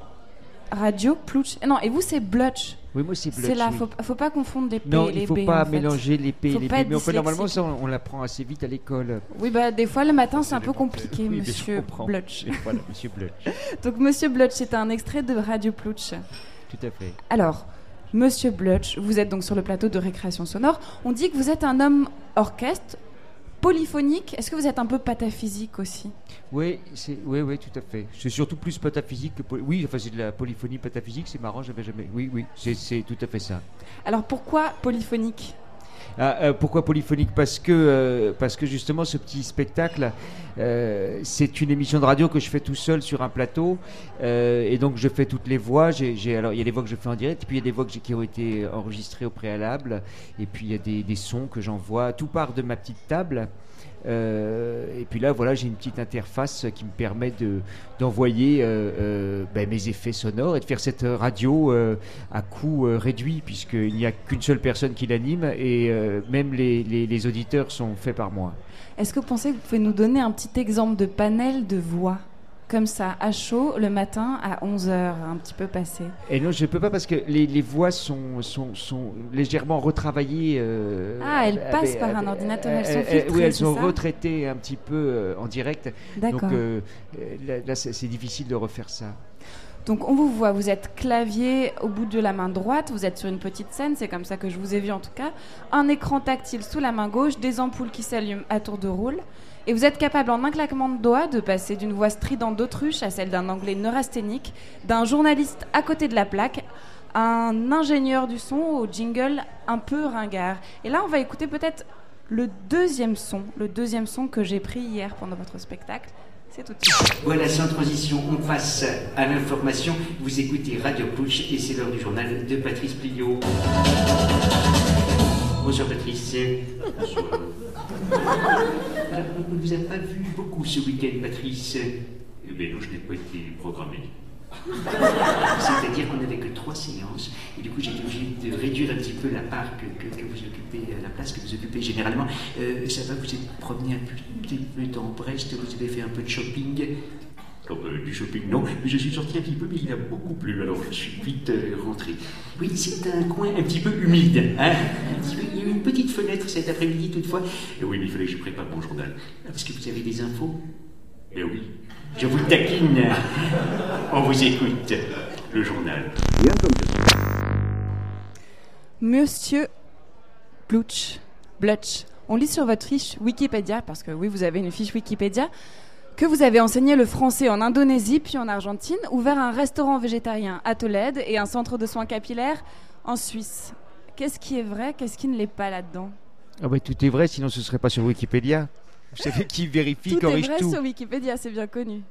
Radio Plouch. Non, et vous, c'est Blutch. Oui, moi c'est C'est Blutch, là, oui. faut, faut pas confondre les P Non, et les il faut B. pas fait. mélanger les P et les B. Mais on peut- normalement, ça, on, on l'apprend assez vite à l'école. Oui, bah des fois le matin c'est un peu compliqué, Oui, monsieur. Blutch. Voilà, monsieur Blutch. Donc monsieur Blutch, c'est un extrait de Radio Plouch. Tout à fait. Alors, monsieur Blutch, vous êtes donc sur le plateau de récréation sonore. On dit que vous êtes un homme orchestre, polyphonique. Est-ce que vous êtes un peu pataphysique aussi? Oui, c'est, oui, oui, tout à fait. C'est surtout plus pataphysique que. poly- Oui, enfin, c'est de la polyphonie pataphysique, c'est marrant, j'avais jamais. Oui, oui, c'est, c'est tout à fait ça. Alors pourquoi polyphonique? Ah, euh, pourquoi polyphonique? Parce que, euh, parce que justement, ce petit spectacle, euh, c'est une émission de radio que je fais tout seul sur un plateau. et donc, je fais toutes les voix. J'ai, alors, il y a des voix que je fais en direct, puis il y a des voix qui ont été enregistrées au préalable. Et puis, il y a des sons que j'envoie. Tout part de ma petite table. Euh, et puis là, voilà, j'ai une petite interface qui me permet de, d'envoyer euh, euh, ben, mes effets sonores et de faire cette radio à coût réduit, puisqu'il n'y a qu'une seule personne qui l'anime et même les auditeurs sont faits par moi. Est-ce que vous pensez que vous pouvez nous donner un petit exemple de panel de voix? Comme ça, à chaud, le matin à 11h, un petit peu passé Et non, je ne peux pas parce que les, les voix sont, sont, sont légèrement retravaillées. euh, Ah, elles passent avec- par un ordinateur, elles euh, sont euh, filtrées, Oui, elles sont retraitées un petit peu euh, en direct. D'accord. Donc euh, euh, là, c'est difficile de refaire ça. Donc on vous voit, vous êtes clavier au bout de la main droite, vous êtes sur une petite scène, c'est comme ça que je vous ai vu en tout cas, un écran tactile sous la main gauche, des ampoules qui s'allument à tour de rôle, et vous êtes capable en un claquement de doigts de passer d'une voix stridente d'autruche à celle d'un anglais neurasthénique, d'un journaliste à côté de la plaque, un ingénieur du son au jingle un peu ringard. Et là on va écouter peut-être le deuxième son, le deuxième son que j'ai pris hier pendant votre spectacle. C'est tout de suite. Voilà, sans transition, on passe à l'information. Vous écoutez Radio Push et c'est l'heure du journal de Patrice Pliot. Bonsoir Patrice. Bonsoir. Alors, on ne vous a pas vu beaucoup ce week-end, Patrice? Eh bien non, je n'ai pas été programmé. C'est-à-dire qu'on n'avait que trois séances, et du coup j'étais obligé de réduire un petit peu la part que, que- que vous occupez, la place que vous occupez généralement. Euh, ça va, vous êtes promené un petit peu dans Brest, vous avez fait un peu de shopping Alors, euh, du shopping, non, mais je suis sorti un petit peu, mais il a beaucoup plu, alors je suis vite euh, rentré. Oui, c'est un coin un petit peu humide, hein Il y a eu une petite fenêtre cet après-midi, toutefois. Euh, oui, mais il fallait que je prépare mon journal. Ah, Parce que vous avez des infos? Eh oui, je vous taquine. On vous écoute. Le journal. Monsieur Blutch, Blutch, on lit sur votre fiche Wikipédia, parce que oui, vous avez une fiche Wikipédia, que vous avez enseigné le français en Indonésie puis en Argentine, ouvert un restaurant végétarien à Tolède et un centre de soins capillaires en Suisse. Qu'est-ce qui est vrai, qu'est-ce qui ne l'est pas là-dedans? Ah bah, tout est vrai, sinon ce serait pas sur Wikipédia. Vous savez qui vérifie, Tout est corrige vrai tout. sur Wikipédia, c'est bien connu.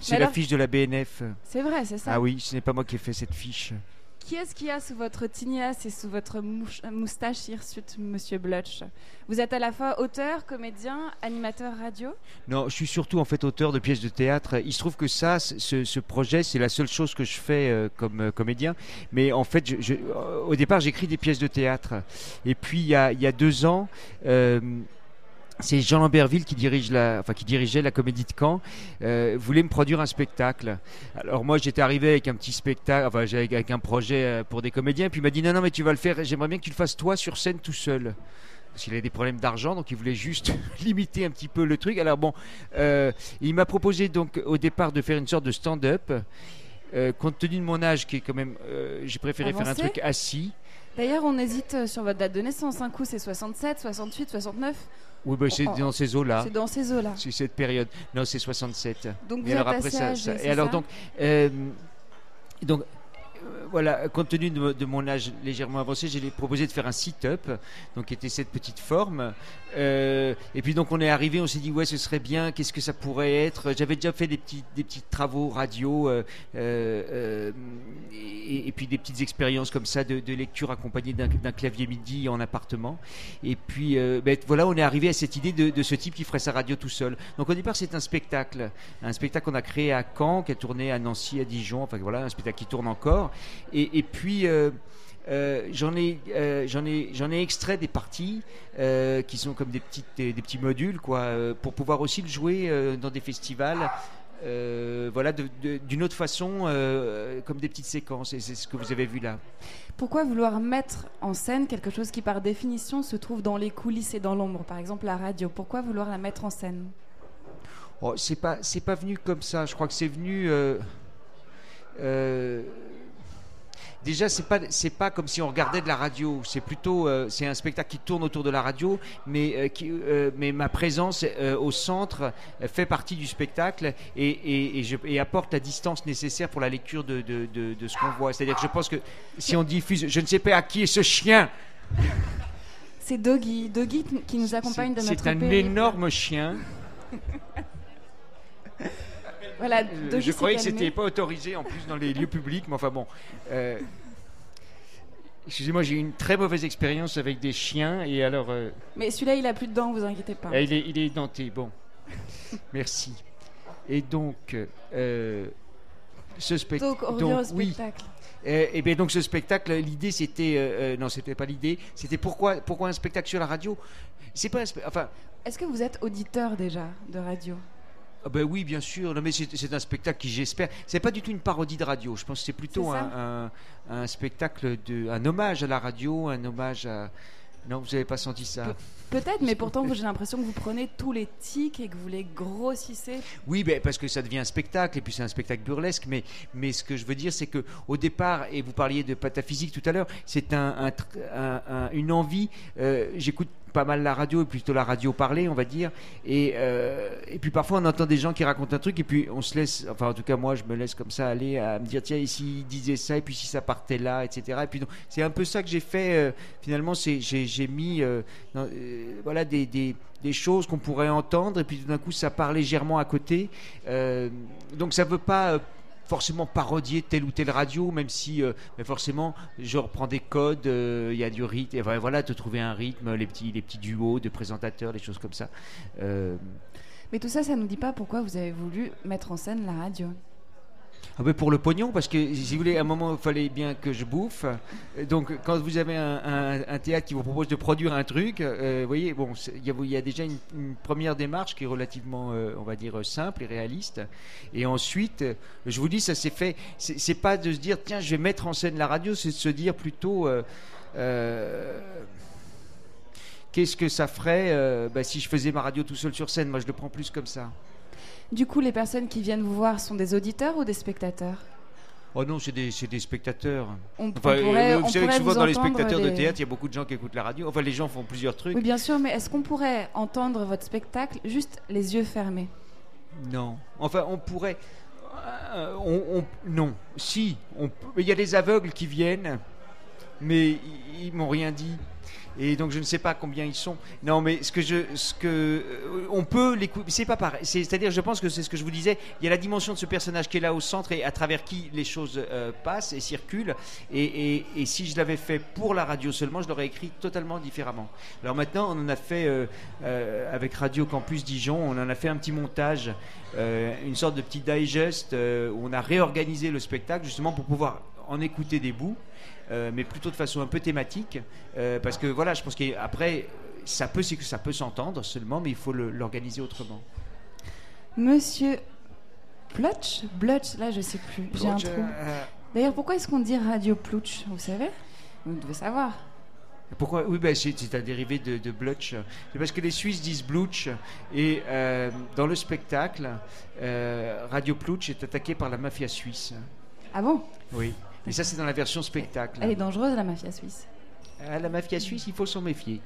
C'est la alors, fiche de la BNF. C'est vrai, c'est ça. Ah oui, ce n'est pas moi qui ai fait cette fiche. Qui est-ce qu'il y a sous votre tignasse et sous votre mouche- moustache hirsute, monsieur Blutch Vous êtes à la fois auteur, comédien, animateur radio? Non, je suis surtout en fait auteur de pièces de théâtre. Il se trouve que ça, ce, ce projet, c'est la seule chose que je fais euh, comme euh, comédien. Mais en fait, je- je- euh, au départ, j'écris des pièces de théâtre. Et puis, il y a, il y a deux ans, euh, c'est Jean Lamberville qui, dirige la, enfin, qui dirigeait la comédie de Caen, euh, voulait me produire un spectacle. Alors moi j'étais arrivé avec un petit spectacle, enfin avec un projet euh, pour des comédiens, puis il m'a dit non non mais tu vas le faire, j'aimerais bien que tu le fasses toi sur scène tout seul. Parce qu'il avait des problèmes d'argent, donc il voulait juste limiter un petit peu le truc. Alors bon, euh, il m'a proposé donc au départ de faire une sorte de stand-up. Euh, compte tenu de mon âge, qui est quand même, euh, j'ai préféré faire un truc assis. D'ailleurs, on hésite sur votre date de naissance. Un coup, c'est 67, 68, 69. Oui, bah, c'est Oh, oh. dans ces eaux-là. C'est dans ces eaux-là. C'est cette période. Non, c'est 67. Donc vous Et alors après ça, âgé, ça- c'est Et alors ça donc, euh, donc euh, voilà, compte tenu de, de mon âge légèrement avancé, j'ai proposé de faire un sit-up, donc qui était cette petite forme. Euh, et puis donc on est arrivé, on s'est dit ouais, ce serait bien. Qu'est-ce que ça pourrait être? J'avais déjà fait des petits, des petits travaux radio euh, euh, et, puis des petites expériences comme ça de, lecture accompagnées d'un clavier MIDI en appartement. Et puis ben, voilà, on est arrivé à cette idée de, de ce type qui ferait sa radio tout seul. Donc au départ, c'est un spectacle, un spectacle qu'on a créé à Caen, qui a tourné à Nancy, à Dijon. Enfin voilà, un spectacle qui tourne encore. Et puis euh, j'en ai, euh, j'en ai, j'en ai extrait des parties euh, qui sont comme des petites, des, des petits modules, quoi, pour pouvoir aussi le jouer dans des festivals. voilà, d'une autre façon, comme des petites séquences, et c'est ce que vous avez vu là. Pourquoi vouloir mettre en scène quelque chose qui, par définition, se trouve dans les coulisses et dans l'ombre Par exemple, la radio? Pourquoi vouloir la mettre en scène? Oh, c'est pas, c'est pas venu comme ça. Je crois que c'est venu. euh, déjà, c'est pas, c'est pas comme si on regardait de la radio. C'est plutôt, euh, c'est un spectacle qui tourne autour de la radio, mais euh, qui, euh, mais ma présence au centre fait partie du spectacle et, et, et je, et apporte la distance nécessaire pour la lecture de, de, de, de ce qu'on voit. C'est-à-dire que je pense que si on diffuse, je ne sais pas à qui est ce chien. C'est Doggy. Doggy qui nous accompagne de notre C'est un périple. énorme chien. Voilà, je croyais que c'était pas autorisé en plus dans les lieux publics, mais enfin bon. euh, Excusez-moi, j'ai eu une très mauvaise expérience avec des chiens et alors. euh, Mais celui-là, il a plus de dents, vous inquiétez pas. ah, il, est, il est denté, bon. Merci. Et donc, euh, ce spec- Donc, on revient au oui. spectacle. Euh, et bien donc ce spectacle, l'idée c'était euh, non c'était pas l'idée, c'était pourquoi pourquoi un spectacle sur la radio? C'est pas un enfin Est-ce que vous êtes auditeur déjà de radio? Ah ben oui, bien sûr. Non, mais c'est un spectacle qui, j'espère, c'est pas du tout une parodie de radio. Je pense que c'est plutôt un, ça. un- un spectacle de, un hommage à la radio, un hommage à. Non, vous avez pas senti ça? Peut-être, mais pourtant, j'ai l'impression que vous prenez tous les tics et que vous les grossissez. Oui, ben, parce que ça devient un spectacle, et puis c'est un spectacle burlesque, mais, mais ce que je veux dire, c'est que au départ, et vous parliez de pataphysique tout à l'heure, c'est un- une envie. euh, J'écoute pas mal la radio, et plutôt la radio parlée, on va dire, et, euh, et puis parfois on entend des gens qui racontent un truc, et puis on se laisse, enfin en tout cas moi je me laisse comme ça aller à me dire, tiens, et s'il disait ça, et puis si ça partait là, etc. Et puis c'est un peu ça que j'ai fait, euh, finalement, j'ai mis euh, voilà, des, des- des choses qu'on pourrait entendre, et puis tout d'un coup ça part légèrement à côté. Donc ça veut pas forcément parodier telle ou telle radio, même si euh, forcément je reprends des codes, euh, il y a du rythme, et voilà, de trouver un rythme, les petits, les petits duos de présentateurs, des choses comme ça. Euh, Mais tout ça, ça nous dit pas pourquoi vous avez voulu mettre en scène la radio. Pour le pognon, parce que si vous voulez, à un moment, il fallait bien que je bouffe. Donc, quand vous avez un, théâtre qui vous propose de produire un truc, euh, vous voyez, bon, il y, a- déjà une, première démarche qui est relativement, euh, on va dire, simple et réaliste. Et ensuite, je vous dis, ça s'est fait. C'est pas de se dire, tiens, je vais mettre en scène la radio, c'est de se dire plutôt. euh, Qu'est-ce que ça ferait bah, si je faisais ma radio tout seul sur scène? Moi, je le prends plus comme ça. Du coup, les personnes qui viennent vous voir sont des auditeurs ou des spectateurs? Oh non, c'est des, c'est des spectateurs. On- on Enfin, pourrait- euh, on vous savez que pourrait souvent dans les spectateurs de théâtre, il y a beaucoup de gens qui écoutent la radio. Enfin, les gens font plusieurs trucs. Oui, bien sûr, mais est-ce qu'on pourrait entendre votre spectacle juste les yeux fermés? Non. Enfin, on pourrait. euh, on, on- non. Si. on Il y a des aveugles qui viennent, mais ils, ils m'ont rien dit. Et donc je ne sais pas combien ils sont. Non, mais ce que je, ce que euh, on peut l'écouter, c'est pas pareil. C'est- C'est-à-dire, je pense que c'est ce que je vous disais. Il y a la dimension de ce personnage qui est là au centre et à travers qui les choses euh, passent et circulent. Et, si je l'avais fait pour la radio seulement, je l'aurais écrit totalement différemment. Alors maintenant, on en a fait euh, avec Radio Campus Dijon, on en a fait un petit montage, une sorte de petit digest où on a réorganisé le spectacle justement pour pouvoir en écouter des bouts. euh, mais plutôt de façon un peu thématique, euh, parce que voilà, je pense qu'après, ça peut, c'est que ça peut s'entendre seulement, mais il faut l'organiser autrement. Monsieur Plutch Blutch, là je sais plus, j'ai un trou. euh, D'ailleurs, pourquoi est-ce qu'on dit Radio Plutch Vous savez? Vous devez savoir. Pourquoi? Oui, ben, c'est c'est un dérivé de, de Blutch. C'est parce que les Suisses disent Blutch et euh, dans le spectacle, euh, Radio Plutch est attaqué par la mafia suisse. Ah bon? Oui. Mais ça, c'est dans la version spectacle. Elle est dangereuse, la mafia suisse. Ah, la mafia suisse, il faut s'en méfier.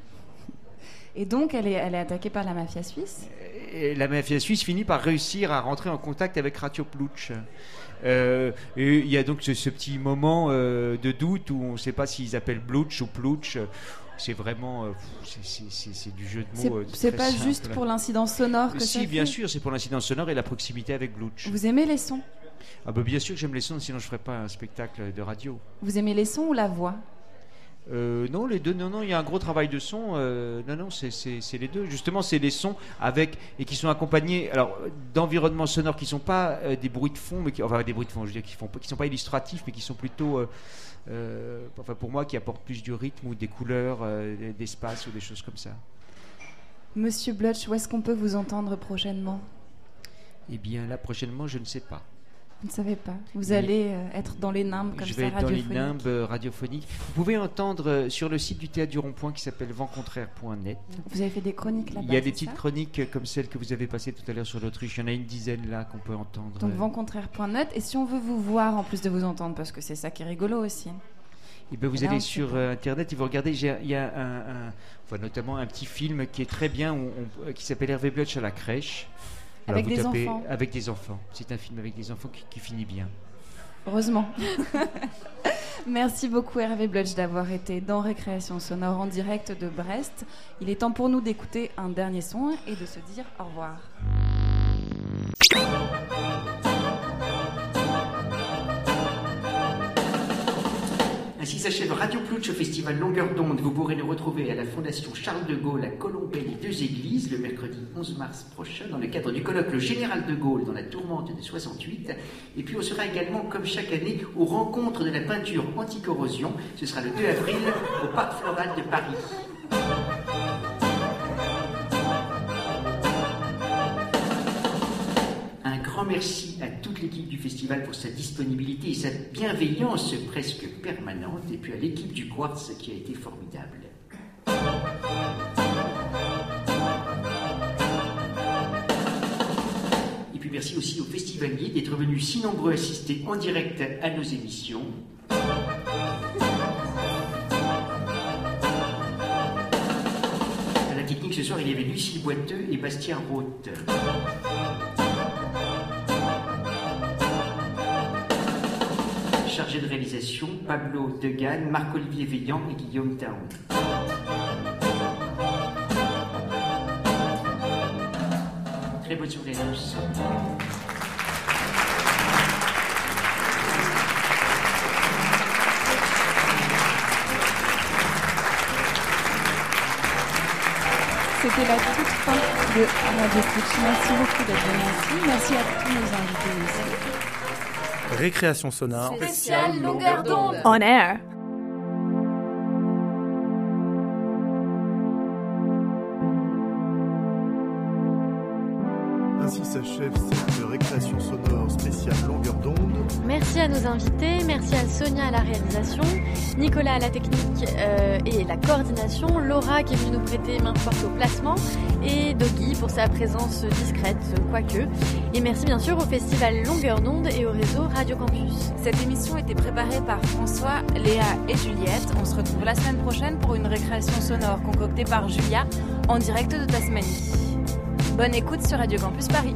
Et donc, elle est, elle est attaquée par la mafia suisse Et la mafia suisse finit par réussir à rentrer en contact avec Radio Plutch. Euh, et il y a donc ce, ce petit moment euh, de doute où on ne sait pas s'ils appellent Blutch ou Plutch. C'est vraiment euh, c'est- du jeu de mots. c'est pas simple. juste pour l'incidence sonore que Si, ça bien fait sûr, c'est pour l'incidence sonore et la proximité avec Blutch. Vous aimez les sons? Ah bah bien sûr que j'aime les sons, sinon je ferais pas un spectacle de radio. Vous aimez les sons ou la voix? Euh, non, les deux, non, non, il y a un gros travail de son. euh, non, non, c'est- les deux. Justement, c'est les sons avec et qui sont accompagnés, alors d'environnements sonores qui sont pas euh, des bruits de fond, mais qui, enfin des bruits de fond, je veux dire, qui font, pas- qui sont pas illustratifs, mais qui sont plutôt, enfin pour moi, qui apportent plus du rythme ou des couleurs, d'espace ou des choses comme ça. Monsieur Blutch, où est-ce qu'on peut vous entendre prochainement? Eh bien, là prochainement, je ne sais pas. Vous ne savez pas. Vous allez euh, être dans les nimbes comme je ça, vais être dans les nimbes euh, radiophoniques. Vous pouvez entendre euh, sur le site du théâtre du Rond-Point qui s'appelle ventcontraire.net. Vous avez fait des chroniques là-bas Il y a des petites ça chroniques comme celle que vous avez passée tout à l'heure sur l'Autriche. Il y en a une dizaine là qu'on peut entendre. Donc ventcontraire.net. Et si on veut vous voir en plus de vous entendre, parce que c'est ça qui est rigolo aussi. Eh ben, vous Là, on allez sur euh, internet et vous regardez. Il y a un, un- enfin, notamment un petit film qui est très bien, on- qui s'appelle Hervé Blutch à la crèche. Avec des tapez enfants. Avec des enfants. C'est un film avec des enfants qui, qui finit bien. Heureusement. Merci beaucoup Hervé Blutch d'avoir été dans Récréation Sonore en direct de Brest. Il est temps pour nous d'écouter un dernier son et de se dire au revoir. Ainsi s'achève Radio Plutch au festival Longueur d'onde. Vous pourrez nous retrouver à la Fondation Charles de Gaulle à Colombey les deux églises le mercredi 11 mars prochain dans le cadre du colloque Le Général de Gaulle dans la tourmente de 68. Et puis on sera également, comme chaque année, aux rencontres de la peinture anti-corrosion. Ce sera le 2 avril au Parc Floral de Paris. Un grand merci à du pour sa disponibilité et sa bienveillance presque permanente, et puis à l'équipe du Quartz qui a été formidable. Et puis merci aussi aux festivaliers d'être venus si nombreux assister en direct à nos émissions. À la technique ce soir, il y avait Lucie Boiteux et Bastien Roth. Chargé de réalisation, Pablo Degan, Marc-Olivier Veillant et Guillaume Taon. Très bonne soirée à tous. C'était la toute fin de Stitch. Merci beaucoup d'être venu ici. Merci à tous nos invités aussi. Récréation sonore. Spécial longueur d'onde. On air. Ainsi s'achève cette récréation sonore spéciale longueur d'onde. Merci à nos invités, merci à Sonia à la réalisation, Nicolas à la technique euh, et la coordination, Laura qui est venue nous prêter main forte au placement et Doggy pour sa présence discrète, quoique. Et merci bien sûr au festival Longueur d'onde et au réseau Radio Campus. Cette émission été préparée par François, Léa et Juliette. On se retrouve la semaine prochaine pour une récréation sonore concoctée par Julia en direct de Tasmanie. Bonne écoute sur Radio Campus Paris.